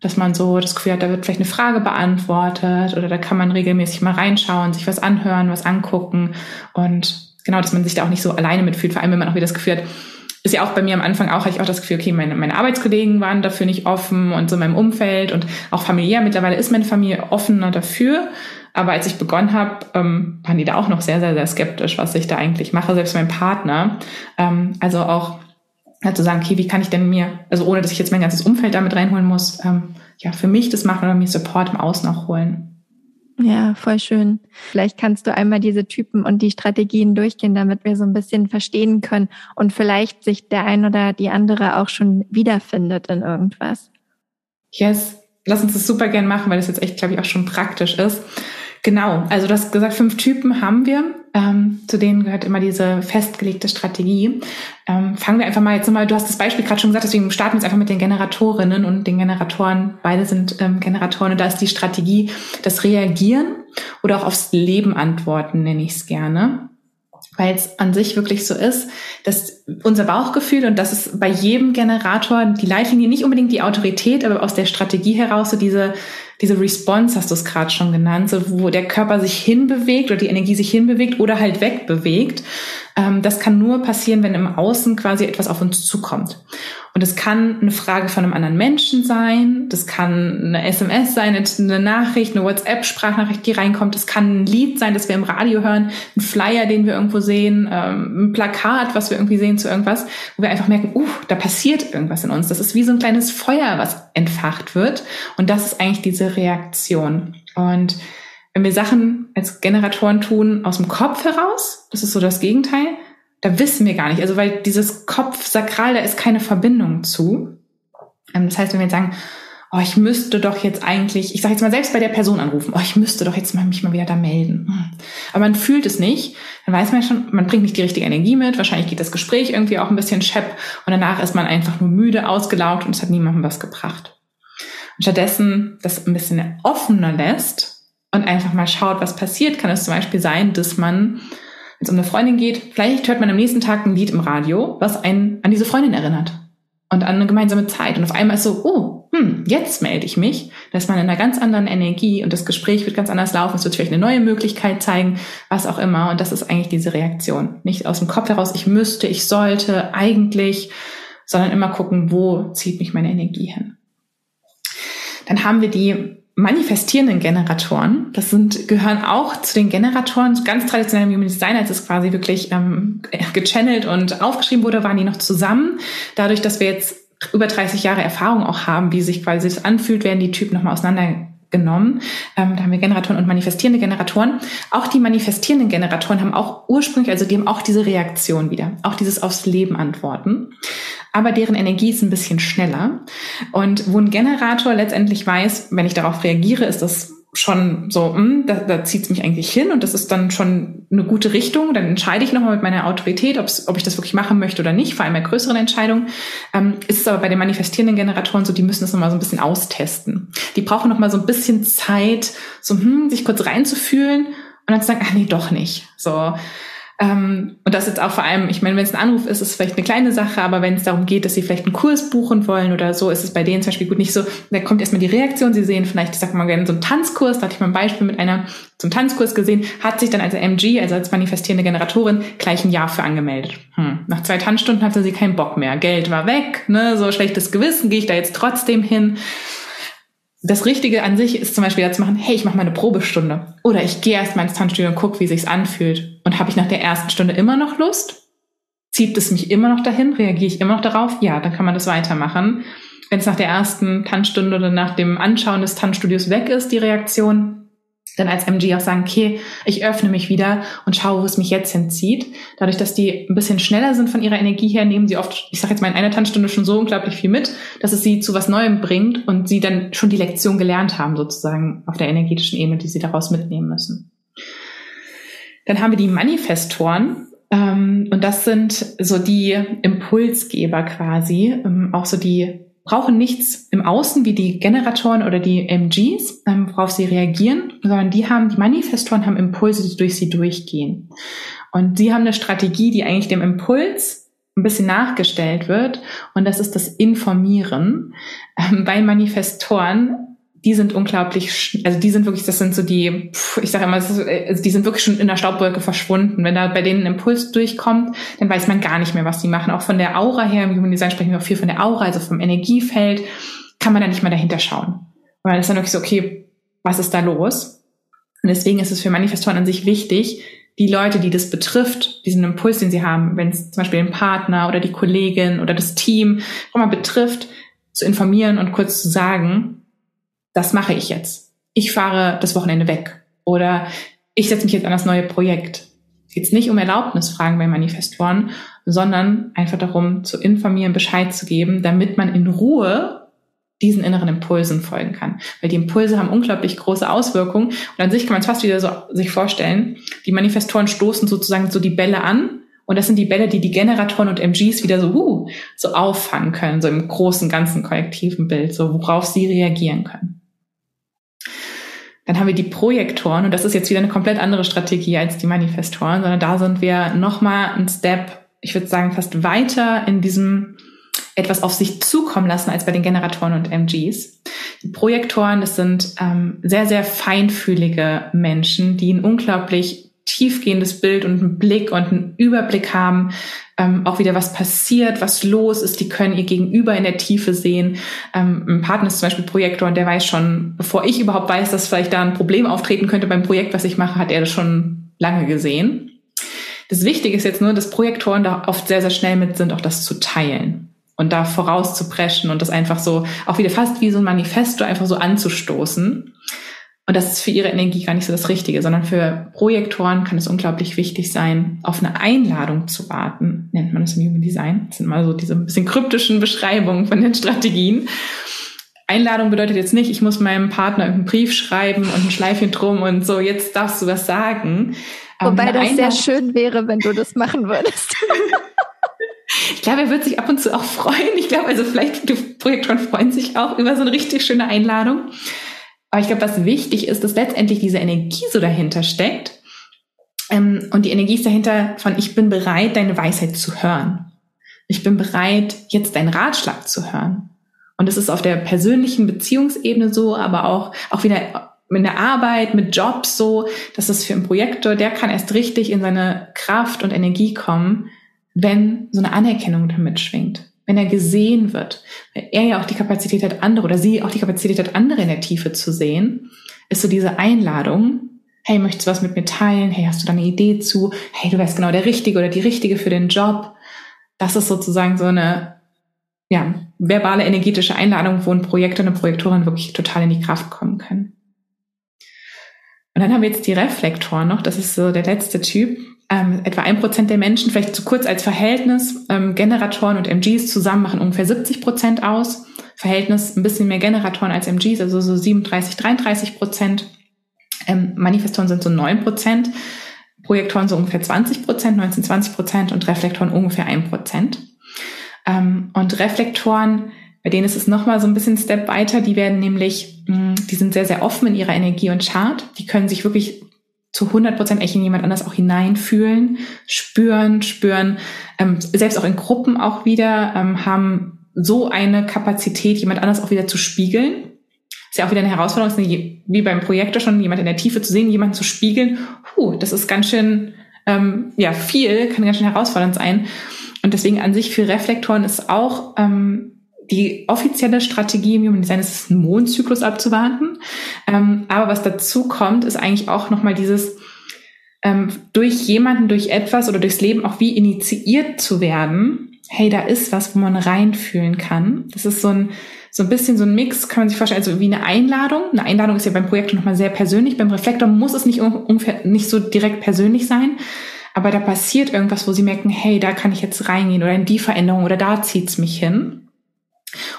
dass man so das Gefühl hat, da wird vielleicht eine Frage beantwortet oder da kann man regelmäßig mal reinschauen, sich was anhören, was angucken und genau, dass man sich da auch nicht so alleine mitfühlt, vor allem wenn man auch wieder das Gefühl hat, ist ja auch bei mir am Anfang auch, hatte ich auch das Gefühl, okay, meine, meine Arbeitskollegen waren dafür nicht offen und so in meinem Umfeld und auch familiär. Mittlerweile ist meine Familie offener dafür. Aber als ich begonnen habe, ähm, waren die da auch noch sehr, sehr, sehr skeptisch, was ich da eigentlich mache, selbst mein Partner. Ähm, also auch ja, zu sagen, okay, wie kann ich denn mir, also ohne dass ich jetzt mein ganzes Umfeld damit reinholen muss, ähm, ja, für mich das machen oder mir Support im Außen auch holen. Ja, voll schön. Vielleicht kannst du einmal diese Typen und die Strategien durchgehen, damit wir so ein bisschen verstehen können und vielleicht sich der ein oder die andere auch schon wiederfindet in irgendwas. Yes, lass uns das super gern machen, weil das jetzt echt, glaube ich, auch schon praktisch ist. Genau, also du hast gesagt, fünf Typen haben wir. Ähm, zu denen gehört immer diese festgelegte Strategie. Ähm, fangen wir einfach mal jetzt nochmal, du hast das Beispiel gerade schon gesagt, deswegen starten wir jetzt einfach mit den Generatorinnen und den Generatoren. Beide sind ähm, Generatoren und da ist die Strategie das Reagieren oder auch aufs Leben antworten, nenne ich es gerne weil es an sich wirklich so ist, dass unser Bauchgefühl und das ist bei jedem Generator die Leitlinie nicht unbedingt die Autorität, aber aus der Strategie heraus so diese diese Response hast du es gerade schon genannt, so wo der Körper sich hinbewegt oder die Energie sich hinbewegt oder halt wegbewegt. Ähm, das kann nur passieren, wenn im Außen quasi etwas auf uns zukommt. Und es kann eine Frage von einem anderen Menschen sein, das kann eine SMS sein, eine Nachricht, eine WhatsApp-Sprachnachricht, die reinkommt. Es kann ein Lied sein, das wir im Radio hören, ein Flyer, den wir irgendwo sehen, ähm, ein Plakat, was wir irgendwie sehen zu irgendwas, wo wir einfach merken, uh, da passiert irgendwas in uns. Das ist wie so ein kleines Feuer, was entfacht wird. Und das ist eigentlich diese Reaktion. Und wenn wir Sachen als Generatoren tun aus dem Kopf heraus, das ist so das Gegenteil, da wissen wir gar nicht. Also weil dieses Kopf sakral, da ist keine Verbindung zu. Ähm, das heißt, wenn wir jetzt sagen, oh, ich müsste doch jetzt eigentlich, ich sage jetzt mal selbst bei der Person anrufen, oh, ich müsste doch jetzt mal mich mal wieder da melden. Hm. Aber man fühlt es nicht, dann weiß man schon, man bringt nicht die richtige Energie mit, wahrscheinlich geht das Gespräch irgendwie auch ein bisschen schepp und danach ist man einfach nur müde, ausgelaugt und es hat niemandem was gebracht. Stattdessen das ein bisschen offener lässt und einfach mal schaut, was passiert, kann es zum Beispiel sein, dass man wenn es um eine Freundin geht, vielleicht hört man am nächsten Tag ein Lied im Radio, was einen an diese Freundin erinnert und an eine gemeinsame Zeit. Und auf einmal ist so, oh, hm, jetzt melde ich mich. Da ist man in einer ganz anderen Energie und das Gespräch wird ganz anders laufen. Es wird vielleicht eine neue Möglichkeit zeigen, was auch immer. Und das ist eigentlich diese Reaktion. Nicht aus dem Kopf heraus, ich müsste, ich sollte, eigentlich, sondern immer gucken, wo zieht mich meine Energie hin. Dann haben wir die manifestierenden Generatoren. Das sind, gehören auch zu den Generatoren, ganz traditionell im Human Design, als es quasi wirklich ähm, gechannelt und aufgeschrieben wurde, waren die noch zusammen. Dadurch, dass wir jetzt über 30 Jahre Erfahrung auch haben, wie sich quasi das anfühlt, werden die Typen nochmal auseinander genommen. Ähm, da haben wir Generatoren und manifestierende Generatoren. Auch die manifestierenden Generatoren haben auch ursprünglich, also die haben auch diese Reaktion wieder, auch dieses aufs Leben antworten aber deren Energie ist ein bisschen schneller. Und wo ein Generator letztendlich weiß, wenn ich darauf reagiere, ist das schon so, mh, hm, da, da zieht es mich eigentlich hin und das ist dann schon eine gute Richtung. Dann entscheide ich nochmal mit meiner Autorität, ob ich das wirklich machen möchte oder nicht, vor allem bei größeren Entscheidungen. Ähm, ist es aber bei den manifestierenden Generatoren so, die müssen das nochmal so ein bisschen austesten. Die brauchen nochmal so ein bisschen Zeit, so hm, sich kurz reinzufühlen und dann zu sagen, ach nee, doch nicht. So, ähm, und das jetzt auch vor allem, ich meine, wenn es ein Anruf ist, ist es vielleicht eine kleine Sache, aber wenn es darum geht, dass sie vielleicht einen Kurs buchen wollen oder so, ist es bei denen zum Beispiel gut nicht so, da kommt erstmal die Reaktion, sie sehen vielleicht, ich sag mal gerne so einen Tanzkurs, da hatte ich mal ein Beispiel mit einer zum Tanzkurs gesehen, hat sich dann als MG, also als manifestierende Generatorin, gleich ein Jahr für angemeldet. Hm. Nach zwei Tanzstunden hatte sie keinen Bock mehr. Geld war weg, ne, so schlechtes Gewissen, gehe ich da jetzt trotzdem hin das Richtige an sich ist zum Beispiel zu machen, hey, ich mache mal eine Probestunde. Oder ich gehe erst mal ins Tanzstudio und gucke, wie sich's anfühlt. Und habe ich nach der ersten Stunde immer noch Lust? Zieht es mich immer noch dahin? Reagiere ich immer noch darauf? Ja, dann kann man das weitermachen. Wenn es nach der ersten Tanzstunde oder nach dem Anschauen des Tanzstudios weg ist, die Reaktion, dann als MG auch sagen, okay, ich öffne mich wieder und schaue, wo es mich jetzt hinzieht. Dadurch, dass die ein bisschen schneller sind von ihrer Energie her, nehmen sie oft, ich sage jetzt mal in einer Tanzstunde schon so unglaublich viel mit, dass es sie zu was Neuem bringt und sie dann schon die Lektion gelernt haben, sozusagen auf der energetischen Ebene, die sie daraus mitnehmen müssen. Dann haben wir die Manifestoren. Ähm, und das sind so die Impulsgeber quasi, ähm, auch so die brauchen nichts im Außen wie die Generatoren oder die MGs, ähm, worauf sie reagieren, sondern die haben, die Manifestoren haben Impulse, die durch sie durchgehen. Und sie haben eine Strategie, die eigentlich dem Impuls ein bisschen nachgestellt wird. Und das ist das Informieren. Ähm, bei Manifestoren die sind unglaublich, also die sind wirklich, das sind so die, ich sage immer, also die sind wirklich schon in der Staubwolke verschwunden. Wenn da bei denen ein Impuls durchkommt, dann weiß man gar nicht mehr, was die machen. Auch von der Aura her, im Human Design sprechen wir auch viel von der Aura, also vom Energiefeld, kann man da nicht mehr dahinter schauen. Weil es ist dann wirklich so, okay, was ist da los? Und deswegen ist es für Manifestoren an sich wichtig, die Leute, die das betrifft, diesen Impuls, den sie haben, wenn es zum Beispiel den Partner oder die Kollegin oder das Team auch mal betrifft, zu informieren und kurz zu sagen, das mache ich jetzt. Ich fahre das Wochenende weg oder ich setze mich jetzt an das neue Projekt. Es geht nicht um Erlaubnisfragen bei Manifestoren, sondern einfach darum zu informieren, Bescheid zu geben, damit man in Ruhe diesen inneren Impulsen folgen kann. Weil die Impulse haben unglaublich große Auswirkungen und an sich kann man es fast wieder so sich vorstellen. Die Manifestoren stoßen sozusagen so die Bälle an und das sind die Bälle, die die Generatoren und MGs wieder so, uh, so auffangen können, so im großen, ganzen kollektiven Bild, so worauf sie reagieren können. Dann haben wir die Projektoren und das ist jetzt wieder eine komplett andere Strategie als die Manifestoren, sondern da sind wir nochmal ein Step, ich würde sagen, fast weiter in diesem etwas auf sich zukommen lassen als bei den Generatoren und MGs. Die Projektoren, das sind ähm, sehr, sehr feinfühlige Menschen, die ein unglaublich tiefgehendes Bild und einen Blick und einen Überblick haben, ähm, auch wieder was passiert, was los ist. Die können ihr Gegenüber in der Tiefe sehen. Ähm, ein Partner ist zum Beispiel Projektor und der weiß schon, bevor ich überhaupt weiß, dass vielleicht da ein Problem auftreten könnte beim Projekt, was ich mache, hat er das schon lange gesehen. Das Wichtige ist jetzt nur, dass Projektoren da oft sehr, sehr schnell mit sind, auch das zu teilen und da vorauszupreschen und das einfach so, auch wieder fast wie so ein Manifesto einfach so anzustoßen. Und das ist für ihre Energie gar nicht so das Richtige, sondern für Projektoren kann es unglaublich wichtig sein, auf eine Einladung zu warten, nennt man das im Human Design. Das sind mal so diese ein bisschen kryptischen Beschreibungen von den Strategien. Einladung bedeutet jetzt nicht, ich muss meinem Partner einen Brief schreiben und ein Schleifchen drum und so, jetzt darfst du was sagen. Wobei das Einladung sehr schön wäre, wenn du das machen würdest. Ich glaube, er wird sich ab und zu auch freuen. Ich glaube, also vielleicht die Projektoren freuen sich auch über so eine richtig schöne Einladung. Aber ich glaube, was wichtig ist, dass letztendlich diese Energie so dahinter steckt. Ähm, und die Energie ist dahinter von, ich bin bereit, deine Weisheit zu hören. Ich bin bereit, jetzt deinen Ratschlag zu hören. Und es ist auf der persönlichen Beziehungsebene so, aber auch, auch wieder in der Arbeit, mit Jobs so, dass es für einen Projektor, der kann erst richtig in seine Kraft und Energie kommen, wenn so eine Anerkennung damit schwingt, wenn er gesehen wird, weil er ja auch die Kapazität hat, andere oder sie auch die Kapazität hat, andere in der Tiefe zu sehen, ist so diese Einladung, hey, möchtest du was mit mir teilen? Hey, hast du da eine Idee zu? Hey, du wärst genau der Richtige oder die Richtige für den Job. Das ist sozusagen so eine, ja, verbale, energetische Einladung, wo ein Projekt und eine Projektorin wirklich total in die Kraft kommen können. Und dann haben wir jetzt die Reflektoren noch. Das ist so der letzte Typ ähm, etwa ein Prozent der Menschen, vielleicht zu kurz als Verhältnis, ähm, Generatoren und MGs zusammen machen ungefähr 70 Prozent aus. Verhältnis ein bisschen mehr Generatoren als MGs, also so 37, 33 Prozent. Ähm, Manifestoren sind so 9 Prozent, Projektoren so ungefähr 20 Prozent, 19, 20 Prozent und Reflektoren ungefähr 1 Prozent. Ähm, und Reflektoren, bei denen ist es nochmal so ein bisschen Step weiter, die werden nämlich, mh, mm, die sind sehr, sehr offen in ihrer Energie und Chart. Die können sich wirklich zu 100 Prozent echt in jemand anders auch hineinfühlen, spüren, spüren, ähm, selbst auch in Gruppen auch wieder, ähm, haben so eine Kapazität, jemand anders auch wieder zu spiegeln. Ist ja auch wieder eine Herausforderung, wie beim Projektor schon, jemand in der Tiefe zu sehen, jemanden zu spiegeln. Huh, das ist ganz schön, ähm, ja, viel, kann ganz schön herausfordernd sein. Und deswegen an sich für Reflektoren ist auch ähm, die offizielle Strategie im Human Design ist einen Mondzyklus abzuwarten. Ähm, aber was dazu kommt, ist eigentlich auch nochmal dieses, ähm, durch jemanden, durch etwas oder durchs Leben auch wie initiiert zu werden. Hey, da ist was, wo man reinfühlen kann. Das ist so ein, so ein bisschen so ein Mix, kann man sich vorstellen, also wie eine Einladung. Eine Einladung ist ja beim Projekt nochmal sehr persönlich. Beim Reflektor muss es nicht ungefähr, nicht so direkt persönlich sein. Aber da passiert irgendwas, wo sie merken, hey, da kann ich jetzt reingehen oder in die Veränderung oder da zieht's mich hin.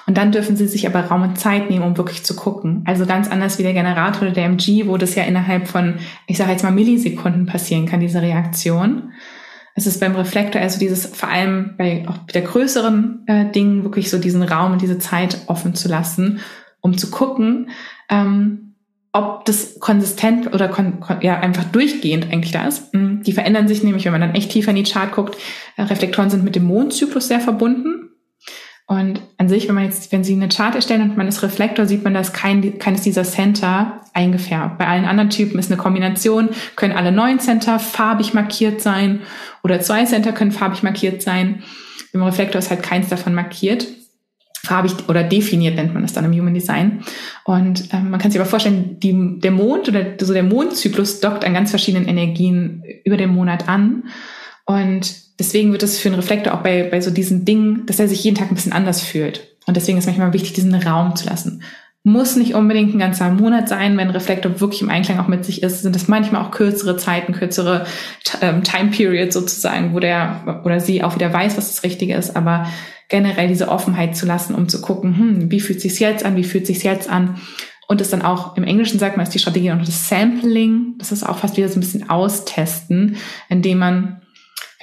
Und dann dürfen sie sich aber Raum und Zeit nehmen, um wirklich zu gucken. Also ganz anders wie der Generator oder der MG, wo das ja innerhalb von, ich sage jetzt mal Millisekunden passieren kann, diese Reaktion. Es ist beim Reflektor also dieses, vor allem bei auch der größeren äh, Dingen, wirklich so diesen Raum und diese Zeit offen zu lassen, um zu gucken, ähm, ob das konsistent oder kon ja einfach durchgehend eigentlich da ist. Hm, die verändern sich nämlich, wenn man dann echt tiefer in die Chart guckt. Äh, Reflektoren sind mit dem Mondzyklus sehr verbunden. Und an sich, wenn man jetzt, wenn Sie eine Chart erstellen und man ist Reflektor, sieht man, dass kein, keines dieser Center eingefärbt. Bei allen anderen Typen ist eine Kombination, können alle neun Center farbig markiert sein oder zwei Center können farbig markiert sein. Im Reflektor ist halt keins davon markiert. Farbig oder definiert nennt man das dann im Human Design. Und ähm, man kann sich aber vorstellen, die, der Mond oder so der Mondzyklus dockt an ganz verschiedenen Energien über den Monat an. Und deswegen wird es für einen Reflektor auch bei, bei so diesen Dingen, dass er sich jeden Tag ein bisschen anders fühlt. Und deswegen ist manchmal wichtig, diesen Raum zu lassen. Muss nicht unbedingt ein ganzer Monat sein, wenn Reflektor wirklich im Einklang auch mit sich ist, sind es manchmal auch kürzere Zeiten, kürzere ähm, Time Period sozusagen, wo der oder sie auch wieder weiß, was das Richtige ist, aber generell diese Offenheit zu lassen, um zu gucken, hm, wie fühlt sich's jetzt an, wie fühlt sich's jetzt an und es dann auch im Englischen sagt man, ist die Strategie auch das Sampling, das ist auch fast wieder so ein bisschen austesten, indem man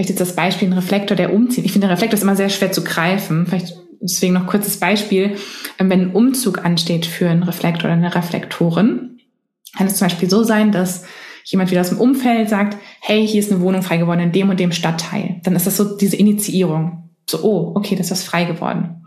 vielleicht jetzt das Beispiel, ein Reflektor, der umzieht. Ich finde, der Reflektor ist immer sehr schwer zu greifen. Vielleicht deswegen noch kurzes Beispiel. Ähm, wenn ein Umzug ansteht für einen Reflektor oder eine Reflektorin, kann es zum Beispiel so sein, dass jemand wieder aus dem Umfeld sagt, hey, hier ist eine Wohnung frei geworden in dem und dem Stadtteil. Dann ist das so diese Initiierung. So, oh, okay, das ist was frei geworden.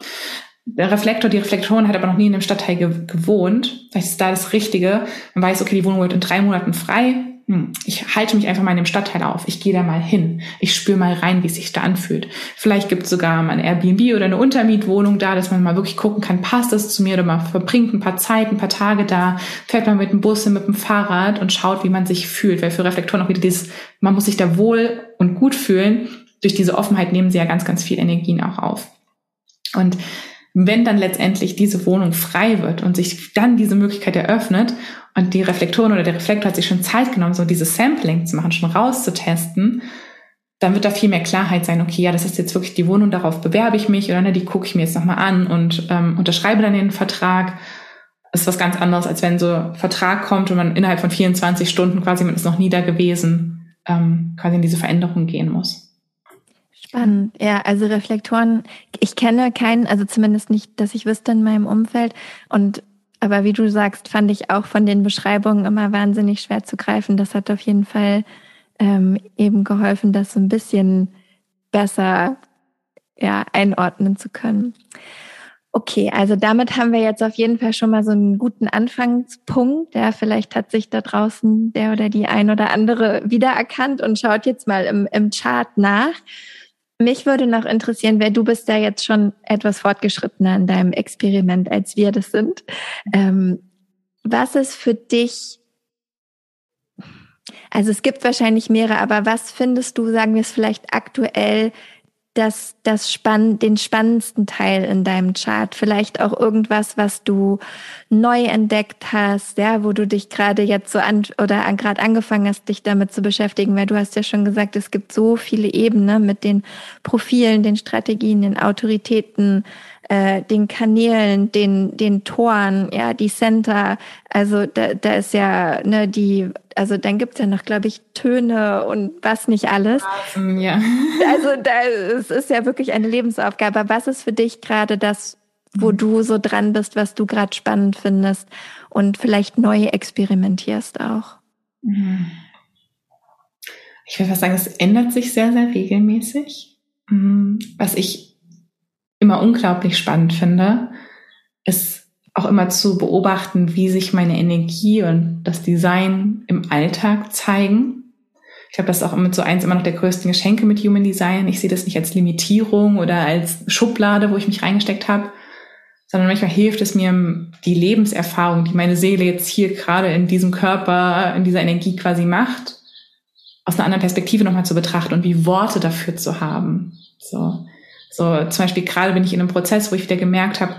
Der Reflektor, die Reflektorin hat aber noch nie in dem Stadtteil gewohnt. Vielleicht ist da das Richtige. Man weiß, okay, die Wohnung wird in drei Monaten frei hm, ich halte mich einfach mal in dem Stadtteil auf. Ich gehe da mal hin. Ich spüre mal rein, wie es sich da anfühlt. Vielleicht gibt es sogar mal ein Airbnb oder eine Untermietwohnung da, dass man mal wirklich gucken kann, passt das zu mir oder man verbringt ein paar Zeit, ein paar Tage da, fährt man mit dem Bus, mit dem Fahrrad und schaut, wie man sich fühlt. Weil für Reflektoren auch wieder dieses, man muss sich da wohl und gut fühlen. Durch diese Offenheit nehmen sie ja ganz, ganz viel Energien auch auf. Und wenn dann letztendlich diese Wohnung frei wird und sich dann diese Möglichkeit eröffnet und die Reflektoren oder der Reflektor hat sich schon Zeit genommen, so dieses Sampling zu machen, schon rauszutesten, dann wird da viel mehr Klarheit sein, okay, ja, das ist jetzt wirklich die Wohnung, darauf bewerbe ich mich oder ne, die gucke ich mir jetzt nochmal an und ähm, unterschreibe dann den Vertrag. Das ist was ganz anderes, als wenn so ein Vertrag kommt und man innerhalb von 24 Stunden quasi, man ist noch nie da gewesen, ähm, quasi in diese Veränderung gehen muss. Spannend, ja, also Reflektoren, ich kenne keinen, also zumindest nicht, dass ich wüsste in meinem Umfeld. Und aber wie du sagst, fand ich auch von den Beschreibungen immer wahnsinnig schwer zu greifen. Das hat auf jeden Fall ähm, eben geholfen, das so ein bisschen besser ja, einordnen zu können. Okay, also damit haben wir jetzt auf jeden Fall schon mal so einen guten Anfangspunkt. Ja, vielleicht hat sich da draußen der oder die ein oder andere wiedererkannt und schaut jetzt mal im, im Chart nach. Mich würde noch interessieren, wer du bist ja jetzt schon etwas fortgeschrittener in deinem Experiment, als wir das sind. Ähm, was ist für dich, also es gibt wahrscheinlich mehrere, aber was findest du, sagen wir es vielleicht aktuell, das, das spann den spannendsten Teil in deinem Chart? Vielleicht auch irgendwas, was du neu entdeckt hast, ja, wo du dich gerade jetzt so an oder an, gerade angefangen hast, dich damit zu beschäftigen, weil du hast ja schon gesagt, es gibt so viele Ebenen mit den Profilen, den Strategien, den Autoritäten, äh, den Kanälen, den, den Toren, ja, die Center. Also da, da ist ja ne, die, also dann gibt's ja noch, glaube ich, Töne und was nicht alles. Ja. Also da, es ist ja wirklich eine Lebensaufgabe. Was ist für dich gerade das, wo mhm. du so dran bist, was du gerade spannend findest und vielleicht neu experimentierst auch? Mhm. Ich würde fast sagen, es ändert sich sehr, sehr regelmäßig. Mhm. Was ich immer unglaublich spannend finde, ist auch immer zu beobachten, wie sich meine Energie und das Design im Alltag zeigen. Ich glaube, das ist auch immer so eins immer noch der größten Geschenke mit Human Design. Ich sehe das nicht als Limitierung oder als Schublade, wo ich mich reingesteckt habe, sondern manchmal hilft es mir, die Lebenserfahrung, die meine Seele jetzt hier gerade in diesem Körper, in dieser Energie quasi macht, aus einer anderen Perspektive nochmal zu betrachten und wie Worte dafür zu haben. So. So zum Beispiel gerade bin ich in einem Prozess, wo ich wieder gemerkt habe,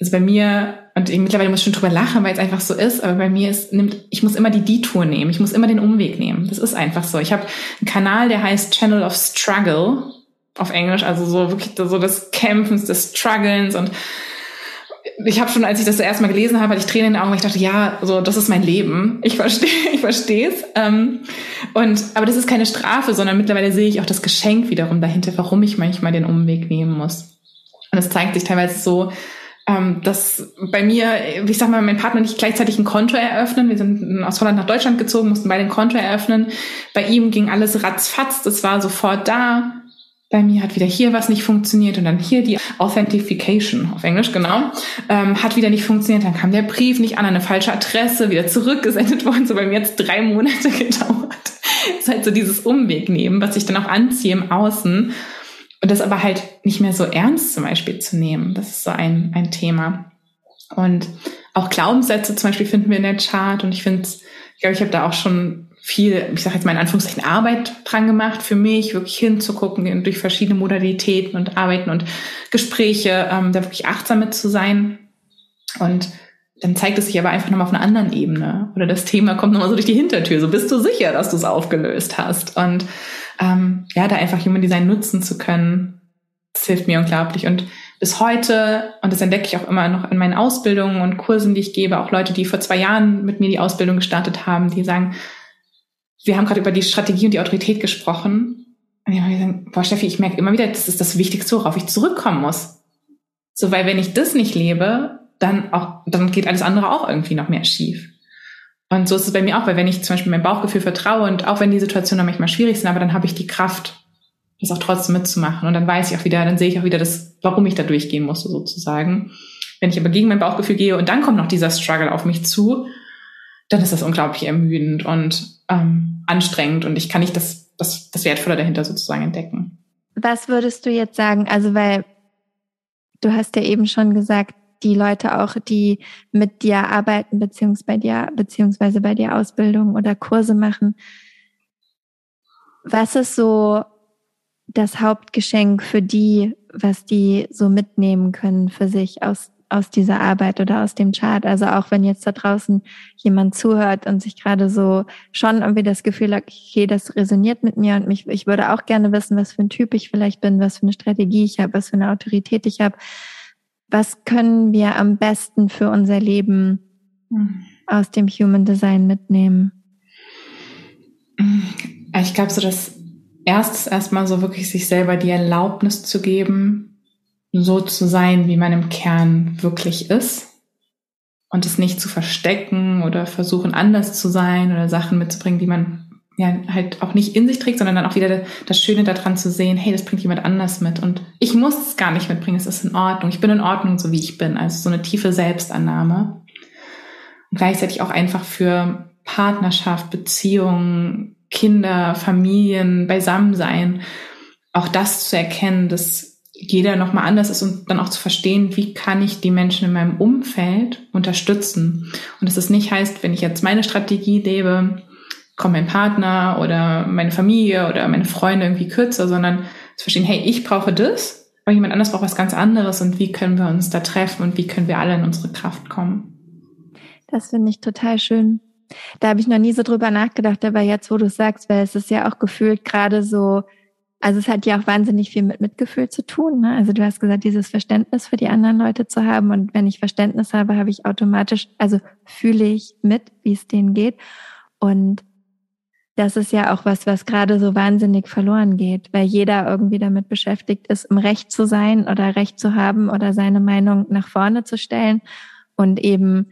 also bei mir, und ich mittlerweile muss ich schon drüber lachen, weil es einfach so ist, aber bei mir ist, nimmt, ich muss immer die Detour nehmen, ich muss immer den Umweg nehmen. Das ist einfach so. Ich habe einen Kanal, der heißt Channel of Struggle auf Englisch, also so wirklich so des Kämpfens, des Strugglens und ich habe schon, als ich das erste Mal gelesen habe, hatte ich Tränen in den Augen, weil ich dachte, ja, so das ist mein Leben. Ich verstehe, ich verstehe es. Ähm, und aber das ist keine Strafe, sondern mittlerweile sehe ich auch das Geschenk wiederum dahinter, warum ich manchmal den Umweg nehmen muss. Und es zeigt sich teilweise so, ähm, dass bei mir, ich sag mal, mein Partner nicht gleichzeitig ein Konto eröffnen. Wir sind aus Holland nach Deutschland gezogen, mussten beide ein Konto eröffnen. Bei ihm ging alles ratzfatz, das war sofort da bei mir hat wieder hier was nicht funktioniert und dann hier die Authentification auf Englisch, genau, ähm, hat wieder nicht funktioniert. Dann kam der Brief nicht an, eine falsche Adresse, wieder zurückgesendet worden. So bei mir jetzt drei Monate gedauert. Das ist halt so dieses Umweg nehmen, was ich dann auch anziehe im Außen. Und das aber halt nicht mehr so ernst zum Beispiel zu nehmen. Das ist so ein, ein Thema. Und auch Glaubenssätze zum Beispiel finden wir in der Chart. Und ich finde, ich glaube, ich habe da auch schon viel, ich sage jetzt mal in Anführungszeichen, Arbeit dran gemacht für mich, wirklich hinzugucken durch verschiedene Modalitäten und Arbeiten und Gespräche, ähm, da wirklich achtsam mit zu sein. Und dann zeigt es sich aber einfach nochmal auf einer anderen Ebene. Oder das Thema kommt nochmal so durch die Hintertür. So bist du sicher, dass du es aufgelöst hast. Und ähm, ja, da einfach Human Design nutzen zu können, das hilft mir unglaublich. Und bis heute, und das entdecke ich auch immer noch in meinen Ausbildungen und Kursen, die ich gebe, auch Leute, die vor zwei Jahren mit mir die Ausbildung gestartet haben, die sagen, wir haben gerade über die Strategie und die Autorität gesprochen. Und ich habe gesagt, boah, Steffi, ich merke immer wieder, das ist das Wichtigste, worauf ich zurückkommen muss. So, weil wenn ich das nicht lebe, dann auch, dann geht alles andere auch irgendwie noch mehr schief. Und so ist es bei mir auch, weil wenn ich zum Beispiel meinem Bauchgefühl vertraue und auch wenn die Situationen manchmal schwierig sind, aber dann habe ich die Kraft, das auch trotzdem mitzumachen. Und dann weiß ich auch wieder, dann sehe ich auch wieder das, warum ich da durchgehen musste, sozusagen. Wenn ich aber gegen mein Bauchgefühl gehe und dann kommt noch dieser Struggle auf mich zu, dann ist das unglaublich ermüdend und ähm, anstrengend und ich kann nicht das, das, das Wertvolle dahinter sozusagen entdecken. Was würdest du jetzt sagen? Also, weil du hast ja eben schon gesagt, die Leute auch, die mit dir arbeiten, beziehungsweise bei dir, beziehungsweise bei dir Ausbildung oder Kurse machen. Was ist so das Hauptgeschenk für die, was die so mitnehmen können für sich aus aus dieser Arbeit oder aus dem Chart. Also auch wenn jetzt da draußen jemand zuhört und sich gerade so schon irgendwie das Gefühl hat, okay, das resoniert mit mir und mich, ich würde auch gerne wissen, was für ein Typ ich vielleicht bin, was für eine Strategie ich habe, was für eine Autorität ich habe. Was können wir am besten für unser Leben mhm. aus dem Human Design mitnehmen? Ich glaube, so das erstes erstmal so wirklich sich selber die Erlaubnis zu geben, so zu sein, wie man im Kern wirklich ist. Und es nicht zu verstecken oder versuchen anders zu sein oder Sachen mitzubringen, die man ja halt auch nicht in sich trägt, sondern dann auch wieder das Schöne daran zu sehen, hey, das bringt jemand anders mit. Und ich muss es gar nicht mitbringen, es ist in Ordnung, ich bin in Ordnung, so wie ich bin, also so eine tiefe Selbstannahme. Und gleichzeitig auch einfach für Partnerschaft, Beziehungen, Kinder, Familien, Beisammensein, auch das zu erkennen, dass jeder nochmal anders ist und dann auch zu verstehen, wie kann ich die Menschen in meinem Umfeld unterstützen. Und dass es nicht heißt, wenn ich jetzt meine Strategie lebe, kommt mein Partner oder meine Familie oder meine Freunde irgendwie kürzer, sondern zu verstehen, hey, ich brauche das, aber jemand anders braucht was ganz anderes und wie können wir uns da treffen und wie können wir alle in unsere Kraft kommen. Das finde ich total schön. Da habe ich noch nie so drüber nachgedacht, aber jetzt, wo du sagst, weil es ist ja auch gefühlt gerade so also es hat ja auch wahnsinnig viel mit Mitgefühl zu tun. Ne? Also du hast gesagt, dieses Verständnis für die anderen Leute zu haben. Und wenn ich Verständnis habe, habe ich automatisch, also fühle ich mit, wie es denen geht. Und das ist ja auch was, was gerade so wahnsinnig verloren geht, weil jeder irgendwie damit beschäftigt ist, im Recht zu sein oder Recht zu haben oder seine Meinung nach vorne zu stellen und eben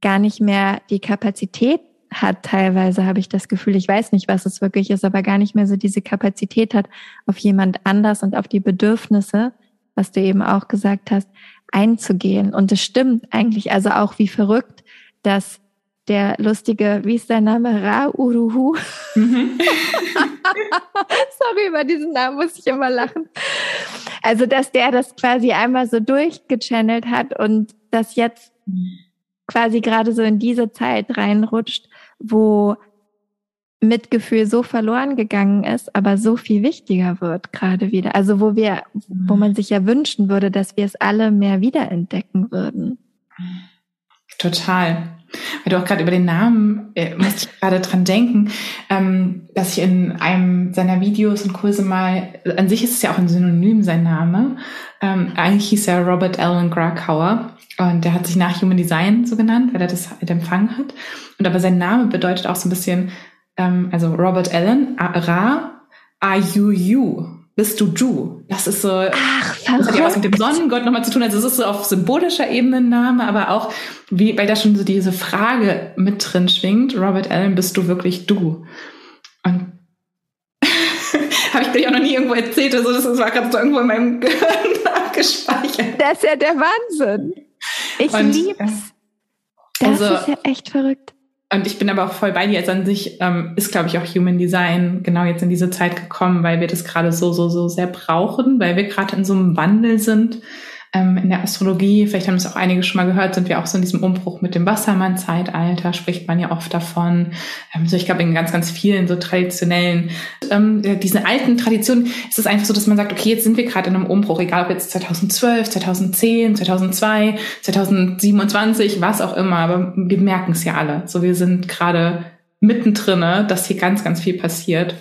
gar nicht mehr die Kapazität hat teilweise, habe ich das Gefühl, ich weiß nicht, was es wirklich ist, aber gar nicht mehr so diese Kapazität hat, auf jemand anders und auf die Bedürfnisse, was du eben auch gesagt hast, einzugehen. Und es stimmt eigentlich, also auch wie verrückt, dass der lustige, wie ist sein Name? Ra Uruhu. Mhm. Sorry, über diesen Namen muss ich immer lachen. Also, dass der das quasi einmal so durchgechannelt hat und das jetzt mhm. Quasi gerade so in diese Zeit reinrutscht wo Mitgefühl so verloren gegangen ist, aber so viel wichtiger wird gerade wieder. Also wo wir, wo man sich ja wünschen würde, dass wir es alle mehr wiederentdecken würden. Total. Weil du auch gerade über den Namen äh, musste ich gerade dran denken, ähm, dass ich in einem seiner Videos und Kurse mal, an sich ist es ja auch ein Synonym sein Name. Ähm, eigentlich hieß er Robert Allen Krakauer und der hat sich nach Human Design so genannt, weil er das halt empfangen hat. Und aber sein Name bedeutet auch so ein bisschen, ähm, also Robert Allen, Ra, A-U-U, bist du du. Das ist so, Ach, das hat ja was mit dem Sonnengott nochmal zu tun. Also es ist so auf symbolischer Ebene ein Name, aber auch, wie, weil da schon so diese Frage mit drin schwingt, Robert Allen, bist du wirklich du? Und habe ich dir auch noch nie irgendwo erzählt. Also das war gerade so irgendwo in meinem Gehirn abgespeichert. Das ist ja der Wahnsinn. Ich Und, lieb's. Das also, ist ja echt verrückt. Und ich bin aber auch voll bei dir. Also an sich ähm, ist, glaube ich, auch Human Design genau jetzt in diese Zeit gekommen, weil wir das gerade so, so, so sehr brauchen, weil wir gerade in so einem Wandel sind ähm, in der Astrologie, vielleicht haben es auch einige schon mal gehört, sind wir auch so in diesem Umbruch mit dem Wassermann-Zeitalter, spricht man ja oft davon. Ähm, so ich glaube, in ganz, ganz vielen so traditionellen, ähm, diese alten Traditionen ist es einfach so, dass man sagt, okay, jetzt sind wir gerade in einem Umbruch, egal ob jetzt 2012, 2010, 2002, 2027, was auch immer, aber wir merken es ja alle. So, wir sind gerade mittendrin, dass hier ganz, ganz viel passiert.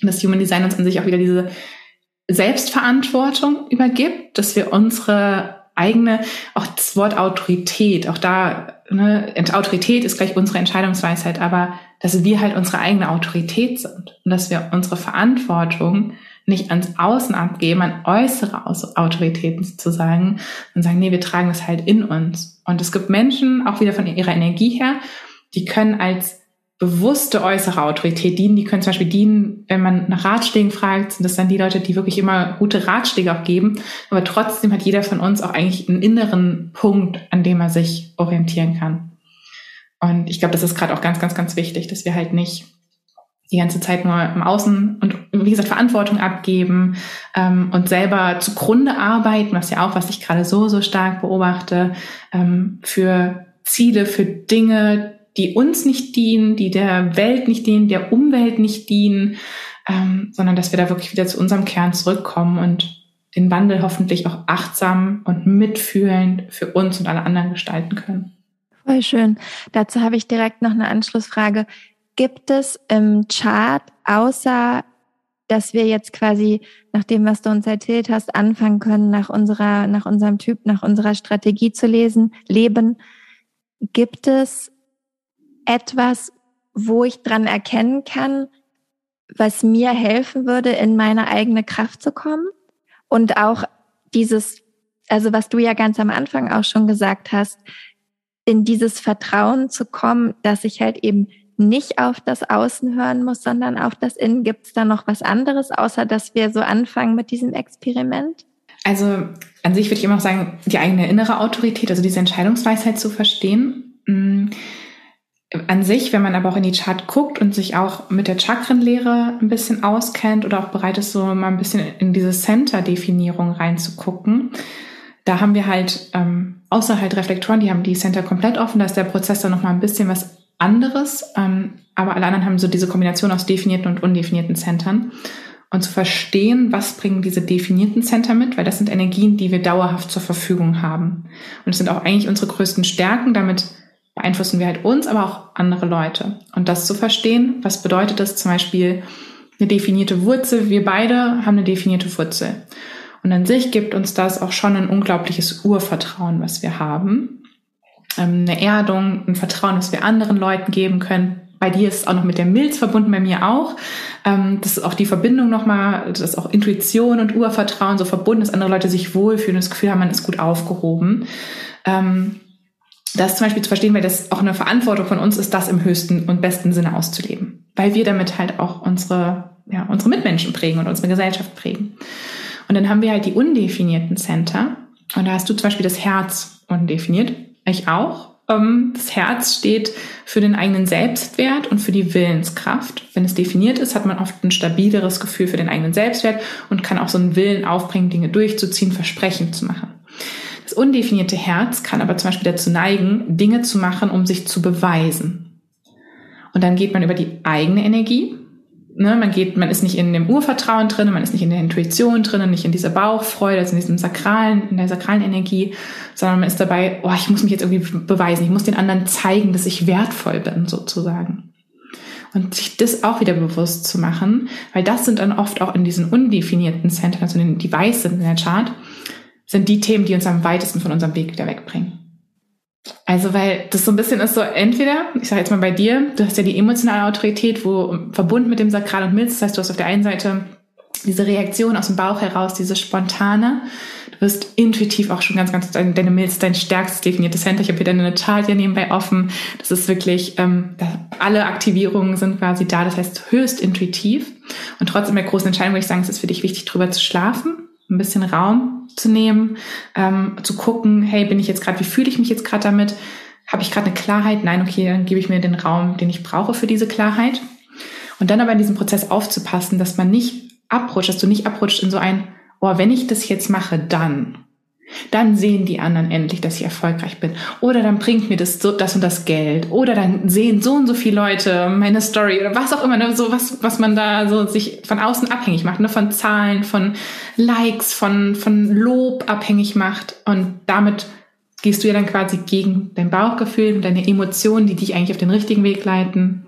Und das Human Design uns an sich auch wieder diese Selbstverantwortung übergibt, dass wir unsere eigene, auch das Wort Autorität, auch da, ne, Autorität ist gleich unsere Entscheidungsweisheit, aber dass wir halt unsere eigene Autorität sind und dass wir unsere Verantwortung nicht ans Außen abgeben, an äußere Autoritäten zu sagen und sagen, nee, wir tragen das halt in uns. Und es gibt Menschen, auch wieder von ihrer Energie her, die können als bewusste äußere Autorität dienen. Die können zum Beispiel dienen, wenn man nach Ratschlägen fragt, sind das dann die Leute, die wirklich immer gute Ratschläge auch geben. Aber trotzdem hat jeder von uns auch eigentlich einen inneren Punkt, an dem er sich orientieren kann. Und ich glaube, das ist gerade auch ganz, ganz, ganz wichtig, dass wir halt nicht die ganze Zeit nur im Außen und wie gesagt Verantwortung abgeben ähm, und selber zugrunde arbeiten, was ja auch, was ich gerade so, so stark beobachte, ähm, für Ziele, für Dinge, die uns nicht dienen, die der Welt nicht dienen, der Umwelt nicht dienen, ähm, sondern dass wir da wirklich wieder zu unserem Kern zurückkommen und den Wandel hoffentlich auch achtsam und mitfühlend für uns und alle anderen gestalten können. Voll schön. Dazu habe ich direkt noch eine Anschlussfrage. Gibt es im Chart, außer dass wir jetzt quasi nach dem, was du uns erzählt hast, anfangen können, nach unserer, nach unserem Typ, nach unserer Strategie zu lesen, leben, gibt es etwas, wo ich dran erkennen kann, was mir helfen würde, in meine eigene Kraft zu kommen und auch dieses, also was du ja ganz am Anfang auch schon gesagt hast, in dieses Vertrauen zu kommen, dass ich halt eben nicht auf das Außen hören muss, sondern auf das Innen. Gibt es da noch was anderes, außer dass wir so anfangen mit diesem Experiment? Also an sich würde ich immer auch sagen, die eigene innere Autorität, also diese Entscheidungsweisheit zu verstehen. An sich, wenn man aber auch in die Chart guckt und sich auch mit der Chakrenlehre ein bisschen auskennt oder auch bereit ist, so mal ein bisschen in diese Center-Definierung reinzugucken, da haben wir halt, ähm, außer halt Reflektoren, die haben die Center komplett offen, da ist der Prozess dann nochmal ein bisschen was anderes, ähm, aber alle anderen haben so diese Kombination aus definierten und undefinierten Centern. Und zu verstehen, was bringen diese definierten Center mit, weil das sind Energien, die wir dauerhaft zur Verfügung haben. Und es sind auch eigentlich unsere größten Stärken, damit beeinflussen wir halt uns, aber auch andere Leute. Und das zu verstehen, was bedeutet das zum Beispiel eine definierte Wurzel? Wir beide haben eine definierte Wurzel. Und an sich gibt uns das auch schon ein unglaubliches Urvertrauen, was wir haben. Ähm, eine Erdung, ein Vertrauen, was wir anderen Leuten geben können. Bei dir ist es auch noch mit der Milz verbunden, bei mir auch. Ähm, das ist auch die Verbindung nochmal, das ist auch Intuition und Urvertrauen so verbunden, dass andere Leute sich wohlfühlen das Gefühl haben, man ist gut aufgehoben. Das zum Beispiel zu verstehen, weil das auch eine Verantwortung von uns ist, das im höchsten und besten Sinne auszuleben. Weil wir damit halt auch unsere, ja, unsere Mitmenschen prägen und unsere Gesellschaft prägen. Und dann haben wir halt die undefinierten Center. Und da hast du zum Beispiel das Herz undefiniert. Ich auch. Ähm, das Herz steht für den eigenen Selbstwert und für die Willenskraft. Wenn es definiert ist, hat man oft ein stabileres Gefühl für den eigenen Selbstwert und kann auch so einen Willen aufbringen, Dinge durchzuziehen, Versprechen zu machen. Undefinierte Herz kann aber zum Beispiel dazu neigen, Dinge zu machen, um sich zu beweisen. Und dann geht man über die eigene Energie. Ne, man geht, man ist nicht in dem Urvertrauen drin, man ist nicht in der Intuition drin, nicht in dieser Bauchfreude, also in diesem sakralen, in der sakralen Energie, sondern man ist dabei, oh, ich muss mich jetzt irgendwie beweisen, ich muss den anderen zeigen, dass ich wertvoll bin, sozusagen. Und sich das auch wieder bewusst zu machen, weil das sind dann oft auch in diesen undefinierten Zentren, also die weiß sind in der Chart, sind die Themen, die uns am weitesten von unserem Weg wieder wegbringen. Also, weil das so ein bisschen ist so, entweder, ich sage jetzt mal bei dir, du hast ja die emotionale Autorität, wo verbunden mit dem Sakral und Milz, das heißt, du hast auf der einen Seite diese Reaktion aus dem Bauch heraus, diese spontane. Du wirst intuitiv auch schon ganz, ganz, deine, Milz, dein stärkstes definiertes Center. Ich habe hier deine Chart ja nebenbei offen. Das ist wirklich, ähm, alle Aktivierungen sind quasi da. Das heißt höchst intuitiv. Und trotzdem der großen Entscheidung würde ich sagen, es ist für dich wichtig, drüber zu schlafen, ein bisschen Raum zu nehmen, ähm, zu gucken, hey, bin ich jetzt gerade, wie fühle ich mich jetzt gerade damit? Habe ich gerade eine Klarheit? Nein, okay, dann gebe ich mir den Raum, den ich brauche für diese Klarheit. Und dann aber in diesem Prozess aufzupassen, dass man nicht abrutscht, dass du nicht abrutscht in so ein, oh, wenn ich das jetzt mache, dann. Dann sehen die anderen endlich, dass ich erfolgreich bin. Oder dann bringt mir das so, das und das Geld. Oder dann sehen so und so viele Leute meine Story oder was auch immer, ne, so was, was man da so sich von außen abhängig macht, ne, von Zahlen, von Likes, von, von Lob abhängig macht. Und damit gehst du ja dann quasi gegen dein Bauchgefühl und deine Emotionen, die dich eigentlich auf den richtigen Weg leiten,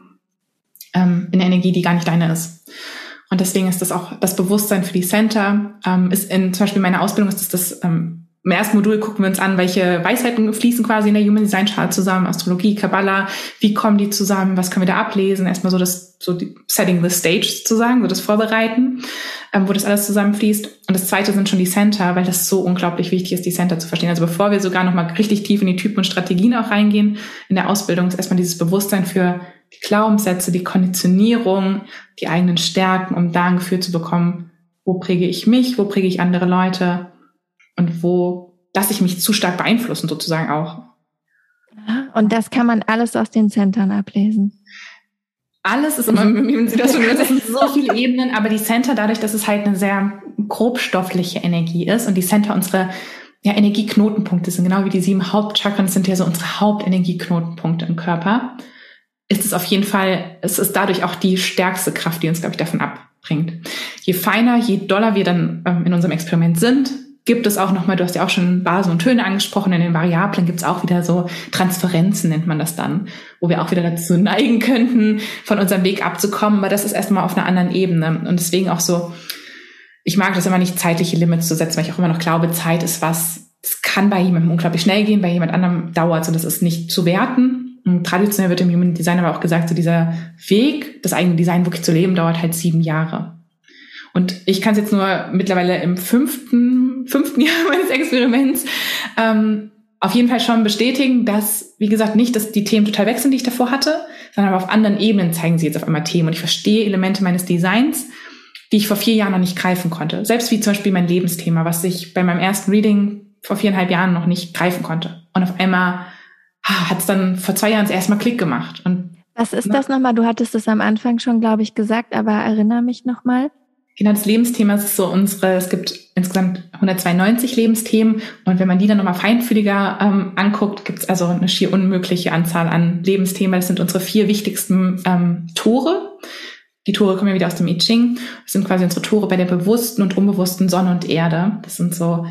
ähm, in Energie, die gar nicht deine ist. Und deswegen ist das auch das Bewusstsein für die Center. Ähm, ist in zum Beispiel in meiner Ausbildung ist das das ähm, im ersten Modul gucken wir uns an, welche Weisheiten fließen quasi in der Human Design Chart zusammen, Astrologie, Kabbalah, wie kommen die zusammen, was können wir da ablesen? Erstmal so das, so die Setting the Stage sozusagen, so das Vorbereiten, ähm, wo das alles zusammenfließt. Und das zweite sind schon die Center, weil das so unglaublich wichtig ist, die Center zu verstehen. Also bevor wir sogar nochmal richtig tief in die Typen und Strategien auch reingehen, in der Ausbildung ist erstmal dieses Bewusstsein für die Glaubenssätze, die Konditionierung, die eigenen Stärken, um da ein Gefühl zu bekommen, wo präge ich mich, wo präge ich andere Leute und wo lasse ich mich zu stark beeinflussen sozusagen auch. Und das kann man alles aus den Centern ablesen. Alles ist immer, wie Sie das schon das sind so viele Ebenen, aber die Center, dadurch, dass es halt eine sehr grobstoffliche Energie ist und die Center unsere ja, Energieknotenpunkte sind, genau wie die sieben Hauptchakren sind ja so unsere Hauptenergieknotenpunkte im Körper ist es auf jeden Fall, es ist dadurch auch die stärkste Kraft, die uns, glaube ich, davon abbringt. Je feiner, je doller wir dann ähm, in unserem Experiment sind, gibt es auch nochmal, du hast ja auch schon Basen und Töne angesprochen, in den Variablen gibt es auch wieder so Transferenzen, nennt man das dann, wo wir auch wieder dazu neigen könnten, von unserem Weg abzukommen, aber das ist erstmal auf einer anderen Ebene. Und deswegen auch so, ich mag das immer nicht, zeitliche Limits zu setzen, weil ich auch immer noch glaube, Zeit ist was, es kann bei jemandem unglaublich schnell gehen, bei jemand anderem dauert es und das ist nicht zu werten. Traditionell wird im Human Design aber auch gesagt, so dieser Weg, das eigene Design wirklich zu leben, dauert halt sieben Jahre. Und ich kann es jetzt nur mittlerweile im fünften, fünften Jahr meines Experiments ähm, auf jeden Fall schon bestätigen, dass, wie gesagt, nicht, dass die Themen total wechseln, die ich davor hatte, sondern aber auf anderen Ebenen zeigen sie jetzt auf einmal Themen. Und ich verstehe Elemente meines Designs, die ich vor vier Jahren noch nicht greifen konnte. Selbst wie zum Beispiel mein Lebensthema, was ich bei meinem ersten Reading vor viereinhalb Jahren noch nicht greifen konnte. Und auf einmal hat es dann vor zwei Jahren erstmal Klick gemacht. Und, Was ist das nochmal? Du hattest es am Anfang schon, glaube ich, gesagt, aber erinnere mich nochmal. Genau, das Lebensthema ist so unsere, es gibt insgesamt 192 Lebensthemen und wenn man die dann nochmal feinfühliger ähm, anguckt, gibt es also eine schier unmögliche Anzahl an Lebensthemen. Das sind unsere vier wichtigsten ähm, Tore. Die Tore kommen ja wieder aus dem I Ching. Das sind quasi unsere Tore bei der bewussten und unbewussten Sonne und Erde. Das sind so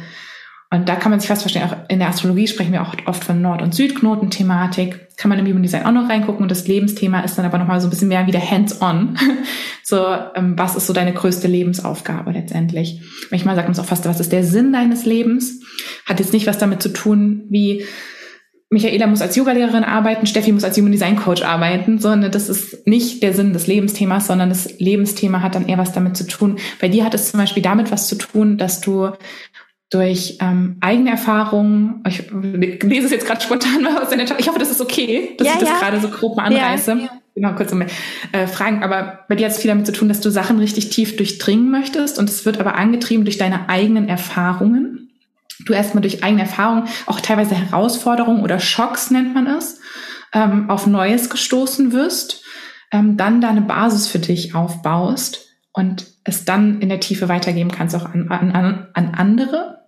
und da kann man sich fast verstehen, auch in der Astrologie sprechen wir auch oft von Nord- und Südknoten-Thematik. Kann man im Human Design auch noch reingucken. Und das Lebensthema ist dann aber nochmal so ein bisschen mehr wieder hands-on. so, ähm, was ist so deine größte Lebensaufgabe letztendlich? Manchmal sagt man es auch fast, was ist der Sinn deines Lebens? Hat jetzt nicht was damit zu tun, wie Michaela muss als Yogalehrerin arbeiten, Steffi muss als Human Design Coach arbeiten, sondern das ist nicht der Sinn des Lebensthemas, sondern das Lebensthema hat dann eher was damit zu tun. Bei dir hat es zum Beispiel damit was zu tun, dass du durch ähm, eigene Erfahrungen, ich lese es jetzt gerade spontan mal aus deiner Tat, ich hoffe, das ist okay, dass ja, ich das ja. gerade so grob mal anreiße. Ja, genau, kurz um, äh, Fragen, aber bei dir hat es viel damit zu tun, dass du Sachen richtig tief durchdringen möchtest und es wird aber angetrieben durch deine eigenen Erfahrungen. Du erstmal durch eigene Erfahrungen, auch teilweise Herausforderungen oder Schocks nennt man es, ähm, auf Neues gestoßen wirst, ähm, dann deine Basis für dich aufbaust und es dann in der Tiefe weitergeben kannst auch an, an, an andere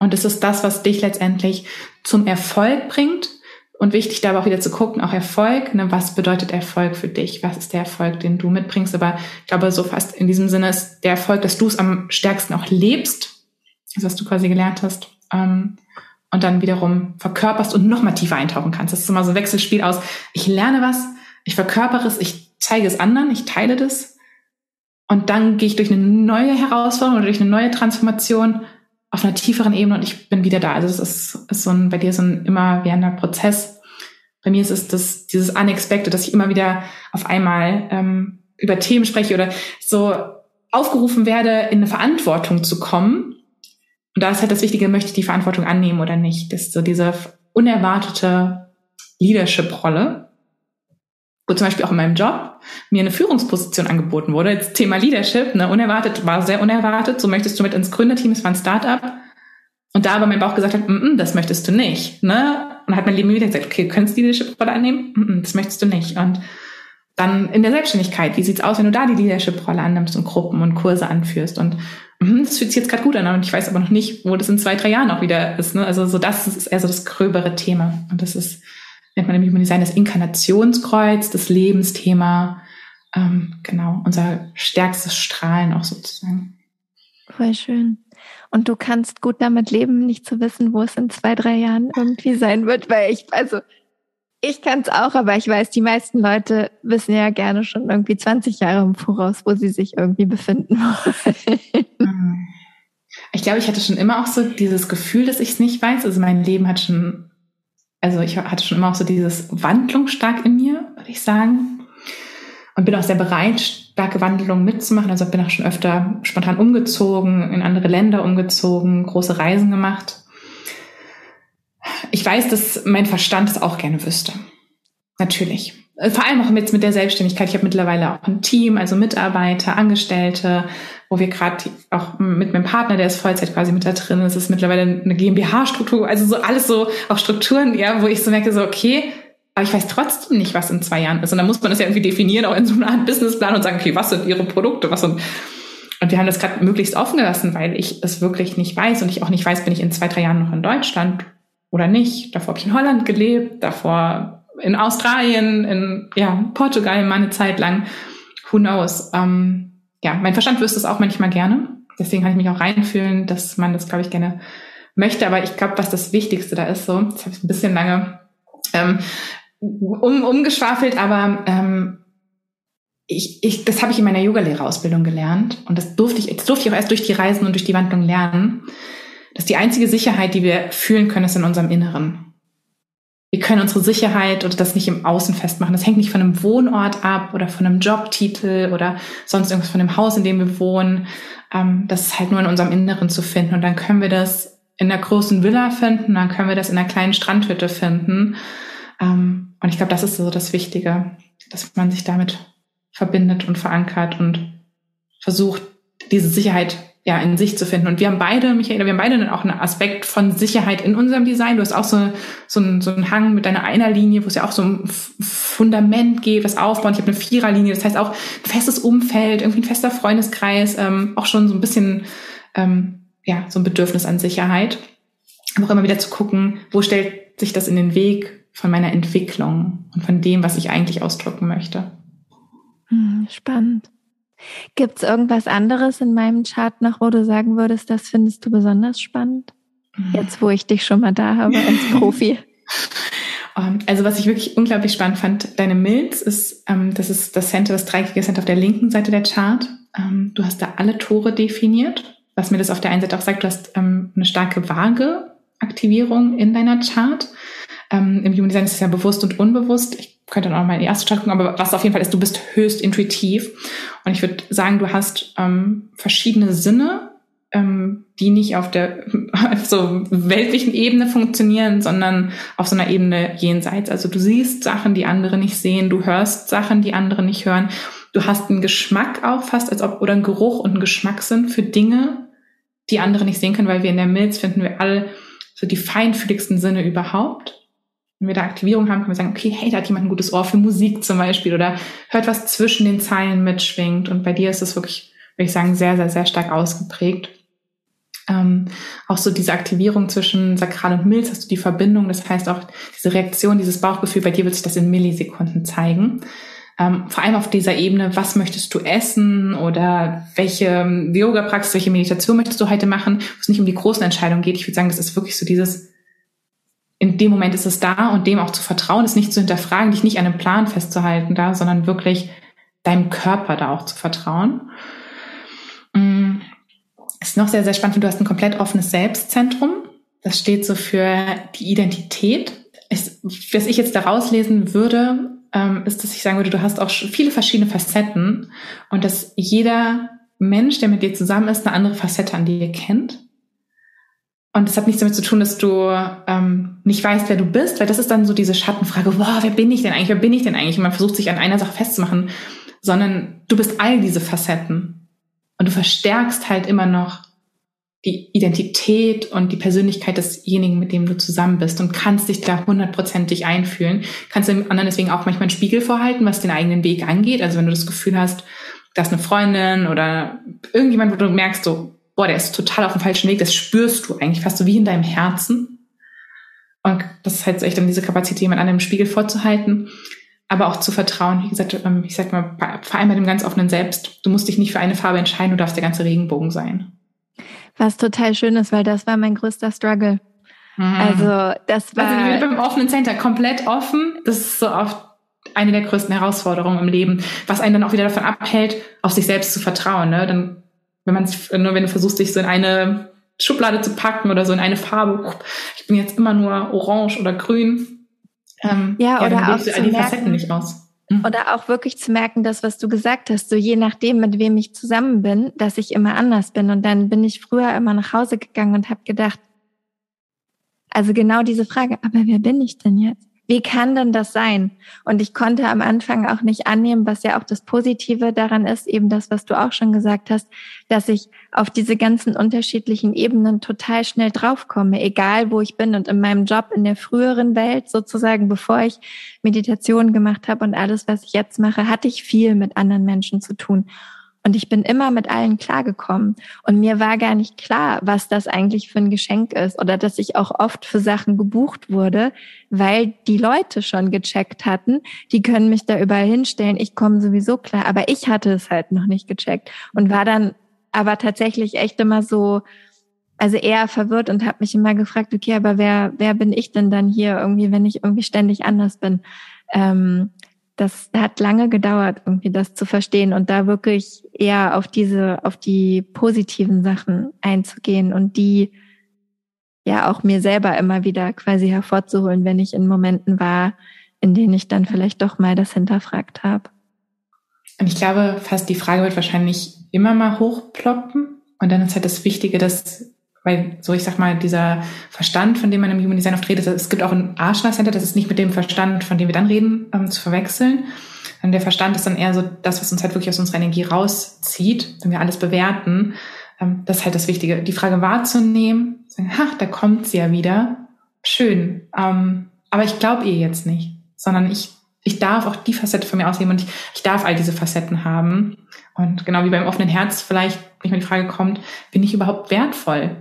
und es ist das, was dich letztendlich zum Erfolg bringt. Und wichtig dabei auch wieder zu gucken, auch Erfolg, ne, was bedeutet Erfolg für dich? Was ist der Erfolg, den du mitbringst? Aber ich glaube, so fast in diesem Sinne ist der Erfolg, dass du es am stärksten auch lebst, das, was du quasi gelernt hast, ähm, und dann wiederum verkörperst und noch mal tiefer eintauchen kannst. Das ist immer so ein Wechselspiel aus, ich lerne was, ich verkörpere es, ich zeige es anderen, ich teile das, und dann gehe ich durch eine neue Herausforderung oder durch eine neue Transformation auf einer tieferen Ebene und ich bin wieder da. Also es ist, ist so ein, bei dir so ein immer währender Prozess. Bei mir ist es das, dieses Unexpected, dass ich immer wieder auf einmal ähm, über Themen spreche oder so aufgerufen werde, in eine Verantwortung zu kommen, Und da ist halt das Wichtige, möchte ich die Verantwortung annehmen oder nicht? Das ist so diese unerwartete Leadership-Rolle, wo zum Beispiel auch in meinem Job mir eine Führungsposition angeboten wurde. Jetzt Thema Leadership, ne, unerwartet, war sehr unerwartet. So möchtest du mit ins Gründerteam, es war ein Startup. Und da aber mein Bauch gesagt hat, mm -mm, das möchtest du nicht, ne? Und hat mein Leben wieder gesagt, okay, du kannst die Leadership-Rolle annehmen? Mm das möchtest du nicht. Und dann in der Selbstständigkeit, wie sieht's aus, wenn du da die Leadership-Rolle annimmst und Gruppen und Kurse anführst? Und mm, das fühlt sich jetzt gerade gut an und ich weiß aber noch nicht, wo das in zwei, drei Jahren auch wieder ist. Ne? Also so das ist eher so das gröbere Thema. Und das ist, nennt man nämlich Human Design das Inkarnationskreuz, das Lebensthema, ähm, genau, unser stärkstes Strahlen auch sozusagen. Voll schön. Und du kannst gut damit leben, nicht zu wissen, wo es in zwei, drei Jahren irgendwie sein wird, weil ich, also ich kann es auch, aber ich weiß, die meisten Leute wissen ja gerne schon irgendwie 20 Jahre im Voraus, wo sie sich irgendwie befinden wollen. Ich glaube, ich hatte schon immer auch so dieses Gefühl, dass ich es nicht weiß. Also mein Leben hat schon, also ich hatte schon immer auch so dieses Wandlung stark in mir, würde ich sagen. Und bin auch sehr bereit, starke Wandlungen mitzumachen. Also bin auch schon öfter spontan umgezogen, in andere Länder umgezogen, große Reisen gemacht. Ich weiß, dass mein Verstand es auch gerne wüsste. Natürlich. Vor allem auch jetzt mit der Selbstständigkeit. Ich habe mittlerweile auch ein Team, also Mitarbeiter, Angestellte, wo wir gerade auch mit meinem Partner, der ist Vollzeit quasi mit da drin, es ist mittlerweile eine GmbH-Struktur, also so alles so, auch Strukturen, ja, wo ich so merke, so, okay, aber ich weiß trotzdem nicht, was in zwei Jahren ist. Und dann muss man das ja irgendwie definieren, auch in so einer Art Businessplan und sagen, okay, was sind ihre Produkte, was sind, und wir haben das gerade möglichst offen gelassen, weil ich es wirklich nicht weiß und ich auch nicht weiß, bin ich in zwei, drei Jahren noch in Deutschland oder nicht. Davor habe ich in Holland gelebt, davor in Australien, in ja, Portugal mal eine Zeit lang. Who knows? Ähm, ja, mein Verstand wüsste es auch manchmal gerne. Deswegen kann ich mich auch reinfühlen, dass man das, glaube ich, gerne möchte. Aber ich glaube, was das Wichtigste da ist, so, jetzt habe ich ein bisschen lange ähm, um, umgeschwafelt, aber ähm, ich, ich, das habe ich in meiner Yogalehrerausbildung gelernt und das durfte ich, das durfte ich auch erst durch die Reisen und durch die Wandlung lernen dass die einzige Sicherheit, die wir fühlen können, ist in unserem Inneren. Wir können unsere Sicherheit oder das nicht im Außen festmachen. Das hängt nicht von einem Wohnort ab oder von einem Jobtitel oder sonst irgendwas von dem Haus, in dem wir wohnen. Ähm, das ist halt nur in unserem Inneren zu finden. Und dann können wir das in einer großen Villa finden, dann können wir das in einer kleinen Strandhütte finden. Ähm, und ich glaube, das ist so das Wichtige, dass man sich damit verbindet und verankert und versucht, diese Sicherheit ja, in sich zu finden. Und wir haben beide, Michaela, wir haben beide dann auch einen Aspekt von Sicherheit in unserem Design. Du hast auch so, so, einen, so einen Hang mit deiner Einerlinie, wo es ja auch so ein Fundament geht, was aufbaut. Ich habe eine Viererlinie, das heißt auch ein festes Umfeld, irgendwie ein fester Freundeskreis, ähm, auch schon so ein bisschen, ähm, ja, so ein Bedürfnis an Sicherheit. Aber auch immer wieder zu gucken, wo stellt sich das in den Weg von meiner Entwicklung und von dem, was ich eigentlich ausdrücken möchte. Hm, spannend. Gibt es irgendwas anderes in meinem Chart noch, wo du sagen würdest, das findest du besonders spannend? Mhm. Jetzt, wo ich dich schon mal da habe als Profi. Ähm, also was ich wirklich unglaublich spannend fand, deine Milz ist, ähm, das ist das Center, das dreieckige Center auf der linken Seite der Chart. Ähm, du hast da alle Tore definiert, was mir das auf der einen Seite auch sagt, du hast ähm, eine starke Waage-Aktivierung in deiner Chart. Ähm, Im Human Design ist es ja bewusst und unbewusst. Ich könnte dann auch mal in die erste Chart gucken, aber was auf jeden Fall ist, du bist höchst intuitiv. Und ich würde sagen, du hast ähm, verschiedene Sinne, ähm, die nicht auf der auf so weltlichen Ebene funktionieren, sondern auf so einer Ebene jenseits. Also du siehst Sachen, die andere nicht sehen, du hörst Sachen, die andere nicht hören. Du hast einen Geschmack auch fast, als ob oder einen Geruch und einen Geschmackssinn für Dinge, die andere nicht sehen können, weil wir in der Milz finden wir alle so die feinfühligsten Sinne überhaupt wenn wir da Aktivierung haben, können wir sagen, okay, hey, da hat jemand ein gutes Ohr für Musik zum Beispiel oder hört was zwischen den Zeilen mitschwingt. Und bei dir ist es wirklich, würde ich sagen, sehr, sehr, sehr stark ausgeprägt. Ähm, auch so diese Aktivierung zwischen Sakral und Milz, hast du die Verbindung, das heißt auch diese Reaktion, dieses Bauchgefühl, bei dir wird sich das in Millisekunden zeigen. Ähm, vor allem auf dieser Ebene, was möchtest du essen oder welche Yoga-Praxis, welche Meditation möchtest du heute machen, wo es nicht um die großen Entscheidungen geht. Ich würde sagen, das ist wirklich so dieses in dem Moment ist es da und dem auch zu vertrauen, es nicht zu hinterfragen, dich nicht an einem Plan festzuhalten da, sondern wirklich deinem Körper da auch zu vertrauen. Mm, ist noch sehr, sehr spannend, du hast ein komplett offenes Selbstzentrum. Das steht so für die Identität. was ich jetzt daraus lesen würde, ähm, ist, dass ich sagen würde, du hast auch viele verschiedene Facetten und dass jeder Mensch, der mit dir zusammen ist, eine andere Facette an dir kennt Und das hat nichts damit zu tun, dass du ähm, nicht weißt, wer du bist, weil das ist dann so diese Schattenfrage, boah, wer bin ich denn eigentlich, wer bin ich denn eigentlich? Und man versucht sich an einer Sache festzumachen, sondern du bist all diese Facetten. Und du verstärkst halt immer noch die Identität und die Persönlichkeit desjenigen, mit dem du zusammen bist und kannst dich da hundertprozentig einfühlen. Kannst dem anderen deswegen auch manchmal einen Spiegel vorhalten, was den eigenen Weg angeht. Also wenn du das Gefühl hast, da ist eine Freundin oder irgendjemand, wo du merkst, so, boah, der ist total auf dem falschen Weg, das spürst du eigentlich fast so wie in deinem Herzen. Und das ist halt so echt dann diese Kapazität, jemand anderem Spiegel vorzuhalten, aber auch zu vertrauen. Wie gesagt, ähm, ich sag mal, vor allem bei dem ganz offenen Selbst. Du musst dich nicht für eine Farbe entscheiden, du darfst der ganze Regenbogen sein. Was total schön ist, weil das war mein größter Struggle. Mhm. Also das war also beim offenen Center komplett offen. Das ist so oft eine der größten Herausforderungen im Leben, was einen dann auch wieder davon abhält, auf sich selbst zu vertrauen. Ne? Dann, wenn man nur wenn du versuchst, dich so in eine Schublade zu packen oder so in eine Farbe, ich bin jetzt immer nur orange oder grün. Ähm, ja, ja, oder dann auch du all die Facetten nicht aus. Mhm. Oder auch wirklich zu merken, das, was du gesagt hast, so je nachdem, mit wem ich zusammen bin, dass ich immer anders bin. Und dann bin ich früher immer nach Hause gegangen und habe gedacht, also genau diese Frage, aber wer bin ich denn jetzt? Wie kann denn das sein? Und ich konnte am Anfang auch nicht annehmen, was ja auch das Positive daran ist, eben das, was du auch schon gesagt hast, dass ich auf diese ganzen unterschiedlichen Ebenen total schnell draufkomme, egal wo ich bin. Und in meinem Job in der früheren Welt, sozusagen, bevor ich Meditation gemacht habe und alles, was ich jetzt mache, hatte ich viel mit anderen Menschen zu tun. Und ich bin immer mit allen klargekommen. Und mir war gar nicht klar, was das eigentlich für ein Geschenk ist oder dass ich auch oft für Sachen gebucht wurde, weil die Leute schon gecheckt hatten, die können mich da überall hinstellen, ich komme sowieso klar. Aber ich hatte es halt noch nicht gecheckt und war dann aber tatsächlich echt immer so, also eher verwirrt und habe mich immer gefragt, okay, aber wer, wer bin ich denn dann hier irgendwie, wenn ich irgendwie ständig anders bin? Ähm, das hat lange gedauert, irgendwie das zu verstehen und da wirklich eher auf diese, auf die positiven Sachen einzugehen und die ja auch mir selber immer wieder quasi hervorzuholen, wenn ich in Momenten war, in denen ich dann vielleicht doch mal das hinterfragt habe. Und ich glaube, fast die Frage wird wahrscheinlich immer mal hochploppen. Und dann ist halt das Wichtige, dass weil so, ich sag mal, dieser Verstand, von dem man im Human Design oft redet, es gibt auch ein Ashna Center, das ist nicht mit dem Verstand, von dem wir dann reden, ähm, zu verwechseln. Und der Verstand ist dann eher so das, was uns halt wirklich aus unserer Energie rauszieht, wenn wir alles bewerten. Ähm, das ist halt das Wichtige, die Frage wahrzunehmen, sagen, ha, da kommt sie ja wieder. Schön. Ähm, aber ich glaube ihr jetzt nicht, sondern ich, ich darf auch die Facette von mir ausleben und ich, ich darf all diese Facetten haben. Und genau wie beim offenen Herz vielleicht manchmal die Frage kommt, bin ich überhaupt wertvoll?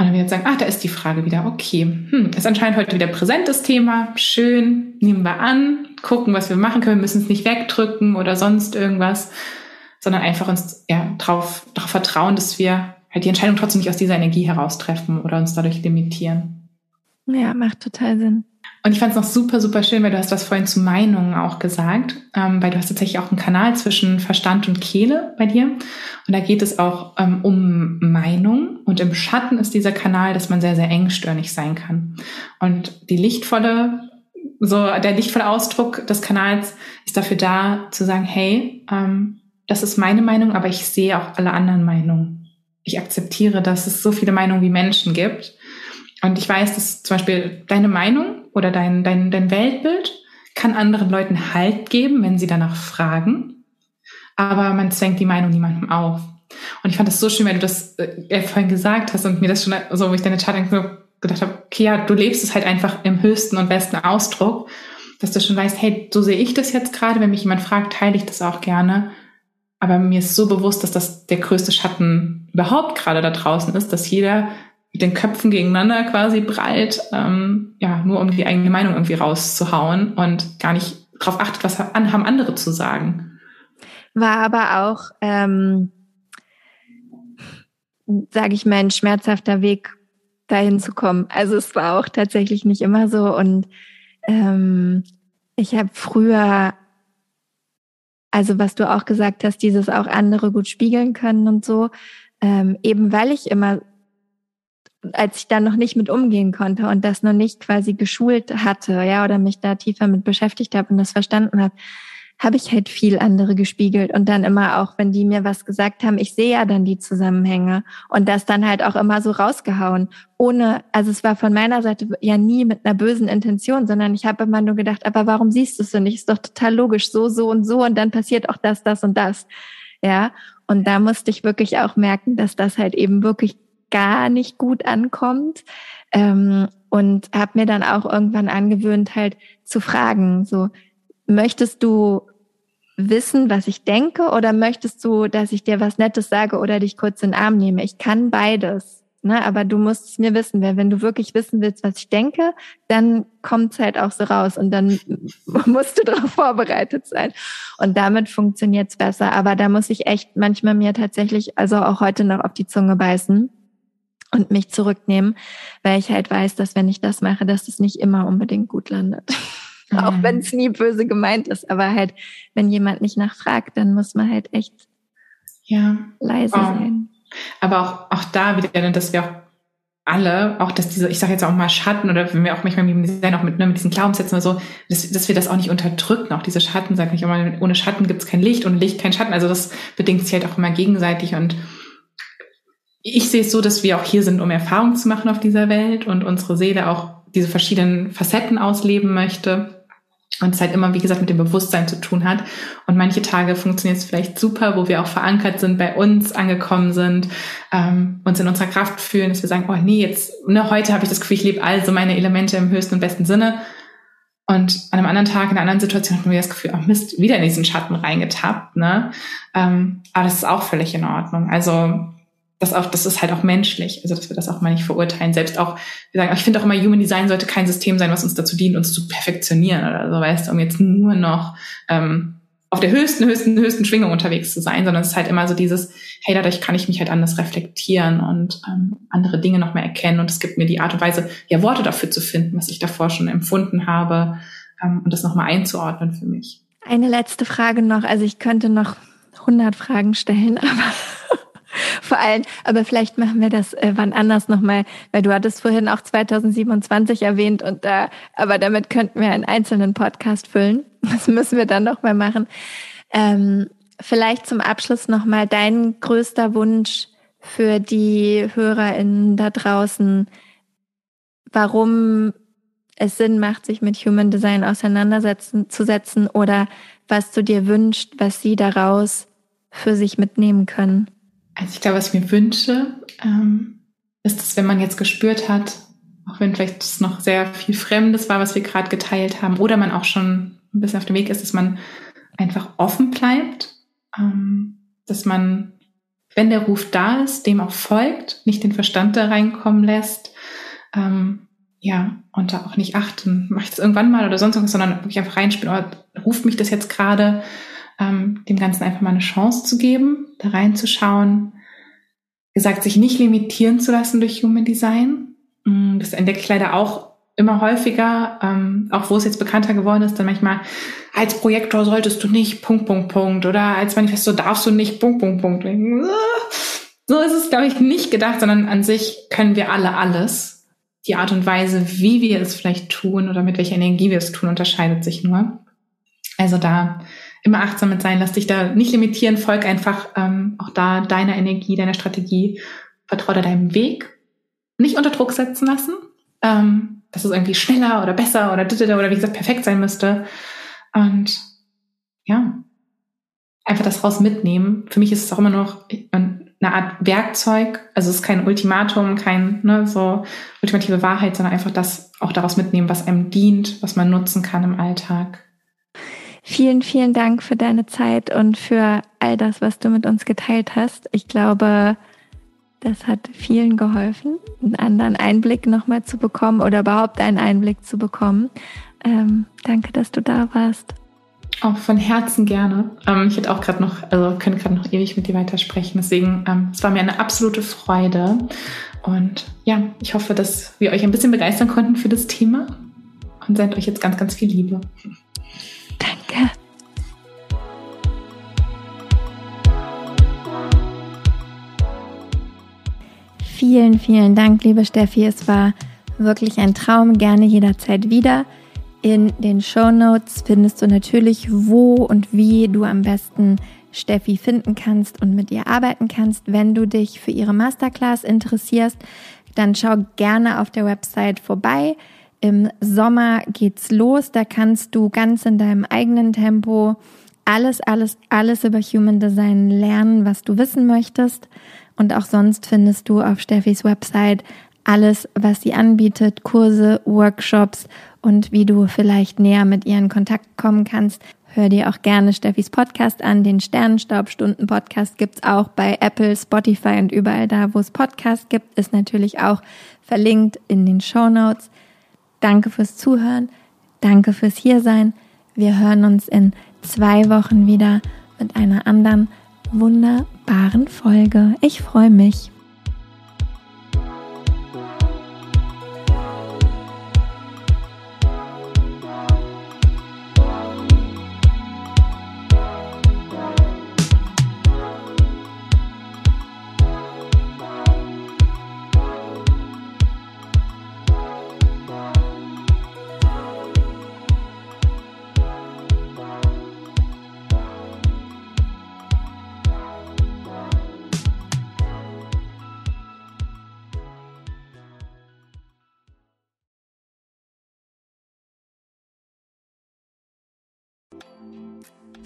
Und dann wird sagen, ach, da ist die Frage wieder. Okay, hm, ist anscheinend heute wieder präsentes Thema. Schön, nehmen wir an, gucken, was wir machen können. Müssen es nicht wegdrücken oder sonst irgendwas, sondern einfach uns ja, darauf, darauf vertrauen, dass wir halt die Entscheidung trotzdem nicht aus dieser Energie heraustreffen oder uns dadurch limitieren. Ja, macht total Sinn. Und ich fand es noch super, super schön, weil du hast was vorhin zu Meinungen auch gesagt, ähm, weil du hast tatsächlich auch einen Kanal zwischen Verstand und Kehle bei dir. Und da geht es auch ähm, um Meinung. Und im Schatten ist dieser Kanal, dass man sehr, sehr engstirnig sein kann. Und die lichtvolle, so der lichtvolle Ausdruck des Kanals ist dafür da, zu sagen, hey, ähm, das ist meine Meinung, aber ich sehe auch alle anderen Meinungen. Ich akzeptiere, dass es so viele Meinungen wie Menschen gibt. Und ich weiß, dass zum Beispiel deine Meinung oder dein, dein, dein Weltbild kann anderen Leuten Halt geben, wenn sie danach fragen. Aber man zwängt die Meinung niemandem auf. Und ich fand das so schön, weil du das äh, vorhin gesagt hast und mir das schon so, wo ich deine Chart gedacht habe, okay, ja, du lebst es halt einfach im höchsten und besten Ausdruck, dass du schon weißt, hey, so sehe ich das jetzt gerade. Wenn mich jemand fragt, teile ich das auch gerne. Aber mir ist so bewusst, dass das der größte Schatten überhaupt gerade da draußen ist, dass jeder mit den Köpfen gegeneinander quasi breit, ähm, ja, nur um die eigene Meinung irgendwie rauszuhauen und gar nicht darauf achtet, was haben andere zu sagen. War aber auch, ähm, sage ich mal, ein schmerzhafter Weg, dahin zu kommen. Also es war auch tatsächlich nicht immer so und ähm, ich habe früher, also was du auch gesagt hast, dieses auch andere gut spiegeln können und so, ähm, eben weil ich immer als ich dann noch nicht mit umgehen konnte und das noch nicht quasi geschult hatte, ja, oder mich da tiefer mit beschäftigt habe und das verstanden habe, habe ich halt viel andere gespiegelt und dann immer auch, wenn die mir was gesagt haben, ich sehe ja dann die Zusammenhänge und das dann halt auch immer so rausgehauen, ohne, also es war von meiner Seite ja nie mit einer bösen Intention, sondern ich habe immer nur gedacht, aber warum siehst du es denn nicht? Ist doch total logisch, so, so und so und dann passiert auch das, das und das, ja. Und da musste ich wirklich auch merken, dass das halt eben wirklich gar nicht gut ankommt. Ähm, und habe mir dann auch irgendwann angewöhnt, halt zu fragen, so, möchtest du wissen, was ich denke oder möchtest du, dass ich dir was Nettes sage oder dich kurz in den Arm nehme? Ich kann beides. Ne, aber du musst es mir wissen, weil wenn du wirklich wissen willst, was ich denke, dann kommt es halt auch so raus und dann musst du darauf vorbereitet sein. Und damit funktioniert es besser. Aber da muss ich echt manchmal mir tatsächlich, also auch heute noch auf die Zunge beißen und mich zurücknehmen, weil ich halt weiß, dass wenn ich das mache, dass es nicht immer unbedingt gut landet. Mhm. Auch wenn es nie böse gemeint ist. Aber halt, wenn jemand nicht nachfragt, dann muss man halt echt ja. leise oh. sein. Aber auch, auch da wieder, dass wir auch alle, auch dass diese, ich sage jetzt auch mal Schatten oder wenn wir auch manchmal im Design auch mit, ne, mit diesen Glaubenssätzen oder so, dass, dass wir das auch nicht unterdrücken, auch diese Schatten, sag ich immer, ohne Schatten gibt es kein Licht, ohne Licht kein Schatten. Also das bedingt sich halt auch immer gegenseitig und ich sehe es so, dass wir auch hier sind, um Erfahrung zu machen auf dieser Welt und unsere Seele auch diese verschiedenen Facetten ausleben möchte. Und es halt immer, wie gesagt, mit dem Bewusstsein zu tun hat. Und manche Tage funktioniert es vielleicht super, wo wir auch verankert sind, bei uns angekommen sind, ähm, uns in unserer Kraft fühlen, dass wir sagen, oh nee, jetzt, ne, heute habe ich das Gefühl, ich lebe also meine Elemente im höchsten und besten Sinne. Und an einem anderen Tag, in einer anderen Situation hat wieder das Gefühl, oh Mist, wieder in diesen Schatten reingetappt. Ne? Ähm, aber das ist auch völlig in Ordnung. Also das auch, das ist halt auch menschlich, also dass wir das auch mal nicht verurteilen. Selbst auch, wir sagen, ich finde auch immer, Human Design sollte kein System sein, was uns dazu dient, uns zu perfektionieren oder so, weißt du, um jetzt nur noch ähm, auf der höchsten, höchsten, höchsten Schwingung unterwegs zu sein, sondern es ist halt immer so dieses, hey, dadurch kann ich mich halt anders reflektieren und ähm, andere Dinge noch mehr erkennen und es gibt mir die Art und Weise, ja, Worte dafür zu finden, was ich davor schon empfunden habe ähm, und das nochmal einzuordnen für mich. Eine letzte Frage noch, also ich könnte noch 100 Fragen stellen, aber vor allem, aber vielleicht machen wir das äh, wann anders nochmal, weil du hattest vorhin auch 2027 erwähnt und da, äh, aber damit könnten wir einen einzelnen Podcast füllen. Das müssen wir dann nochmal machen. Ähm, vielleicht zum Abschluss nochmal dein größter Wunsch für die HörerInnen da draußen, warum es Sinn macht, sich mit Human Design auseinandersetzen zu setzen oder was du dir wünschst, was sie daraus für sich mitnehmen können. Also ich glaube, was ich mir wünsche, ähm, ist, dass wenn man jetzt gespürt hat, auch wenn vielleicht es noch sehr viel Fremdes war, was wir gerade geteilt haben, oder man auch schon ein bisschen auf dem Weg ist, dass man einfach offen bleibt, ähm, dass man, wenn der Ruf da ist, dem auch folgt, nicht den Verstand da reinkommen lässt, ähm, ja, und da auch nicht achten, mache ich das irgendwann mal oder sonst irgendwas, sondern wirklich einfach reinspielen, oh, ruft mich das jetzt gerade, ähm, dem Ganzen einfach mal eine Chance zu geben, da reinzuschauen. Gesagt, sich nicht limitieren zu lassen durch Human Design. Mm, das entdecke ich leider auch immer häufiger, ähm, auch wo es jetzt bekannter geworden ist, dann manchmal als Projektor solltest du nicht, Punkt, Punkt, Punkt, oder als Manifesto darfst du nicht, Punkt, Punkt, Punkt. So ist es, glaube ich, nicht gedacht, sondern an sich können wir alle alles. Die Art und Weise, wie wir es vielleicht tun oder mit welcher Energie wir es tun, unterscheidet sich nur. Also da immer achtsam mit sein, lass dich da nicht limitieren, folg einfach ähm, auch da deiner Energie, deiner Strategie, vertraue deinem Weg, nicht unter Druck setzen lassen, ähm, dass es irgendwie schneller oder besser oder oder wie gesagt perfekt sein müsste. Und ja, einfach das raus mitnehmen. Für mich ist es auch immer noch eine Art Werkzeug, also es ist kein Ultimatum, kein ne, so ultimative Wahrheit, sondern einfach das auch daraus mitnehmen, was einem dient, was man nutzen kann im Alltag. Vielen, vielen Dank für deine Zeit und für all das, was du mit uns geteilt hast. Ich glaube, das hat vielen geholfen, einen anderen Einblick nochmal zu bekommen oder überhaupt einen Einblick zu bekommen. Ähm, danke, dass du da warst. Auch von Herzen gerne. Ähm, ich hätte auch gerade noch, also könnte gerade noch ewig mit dir weitersprechen. Deswegen, ähm, es war mir eine absolute Freude. Und ja, ich hoffe, dass wir euch ein bisschen begeistern konnten für das Thema und sendet euch jetzt ganz, ganz viel Liebe. Danke. Vielen, vielen Dank, liebe Steffi. Es war wirklich ein Traum, gerne jederzeit wieder. In den Show Notes findest du natürlich, wo und wie du am besten Steffi finden kannst und mit ihr arbeiten kannst. Wenn du dich für ihre Masterclass interessierst, dann schau gerne auf der Website vorbei. Im Sommer geht's los. Da kannst du ganz in deinem eigenen Tempo alles, alles, alles über Human Design lernen, was du wissen möchtest. Und auch sonst findest du auf Steffis Website alles, was sie anbietet, Kurse, Workshops und wie du vielleicht näher mit ihr in Kontakt kommen kannst. Hör dir auch gerne Steffis Podcast an. Den Sternenstaubstunden-Podcast gibt's auch bei Apple, Spotify und überall da, wo es Podcasts gibt, ist natürlich auch verlinkt in den Show Notes. Danke fürs Zuhören. Danke fürs Hiersein. Wir hören uns in zwei Wochen wieder mit einer anderen wunderbaren Folge. Ich freue mich.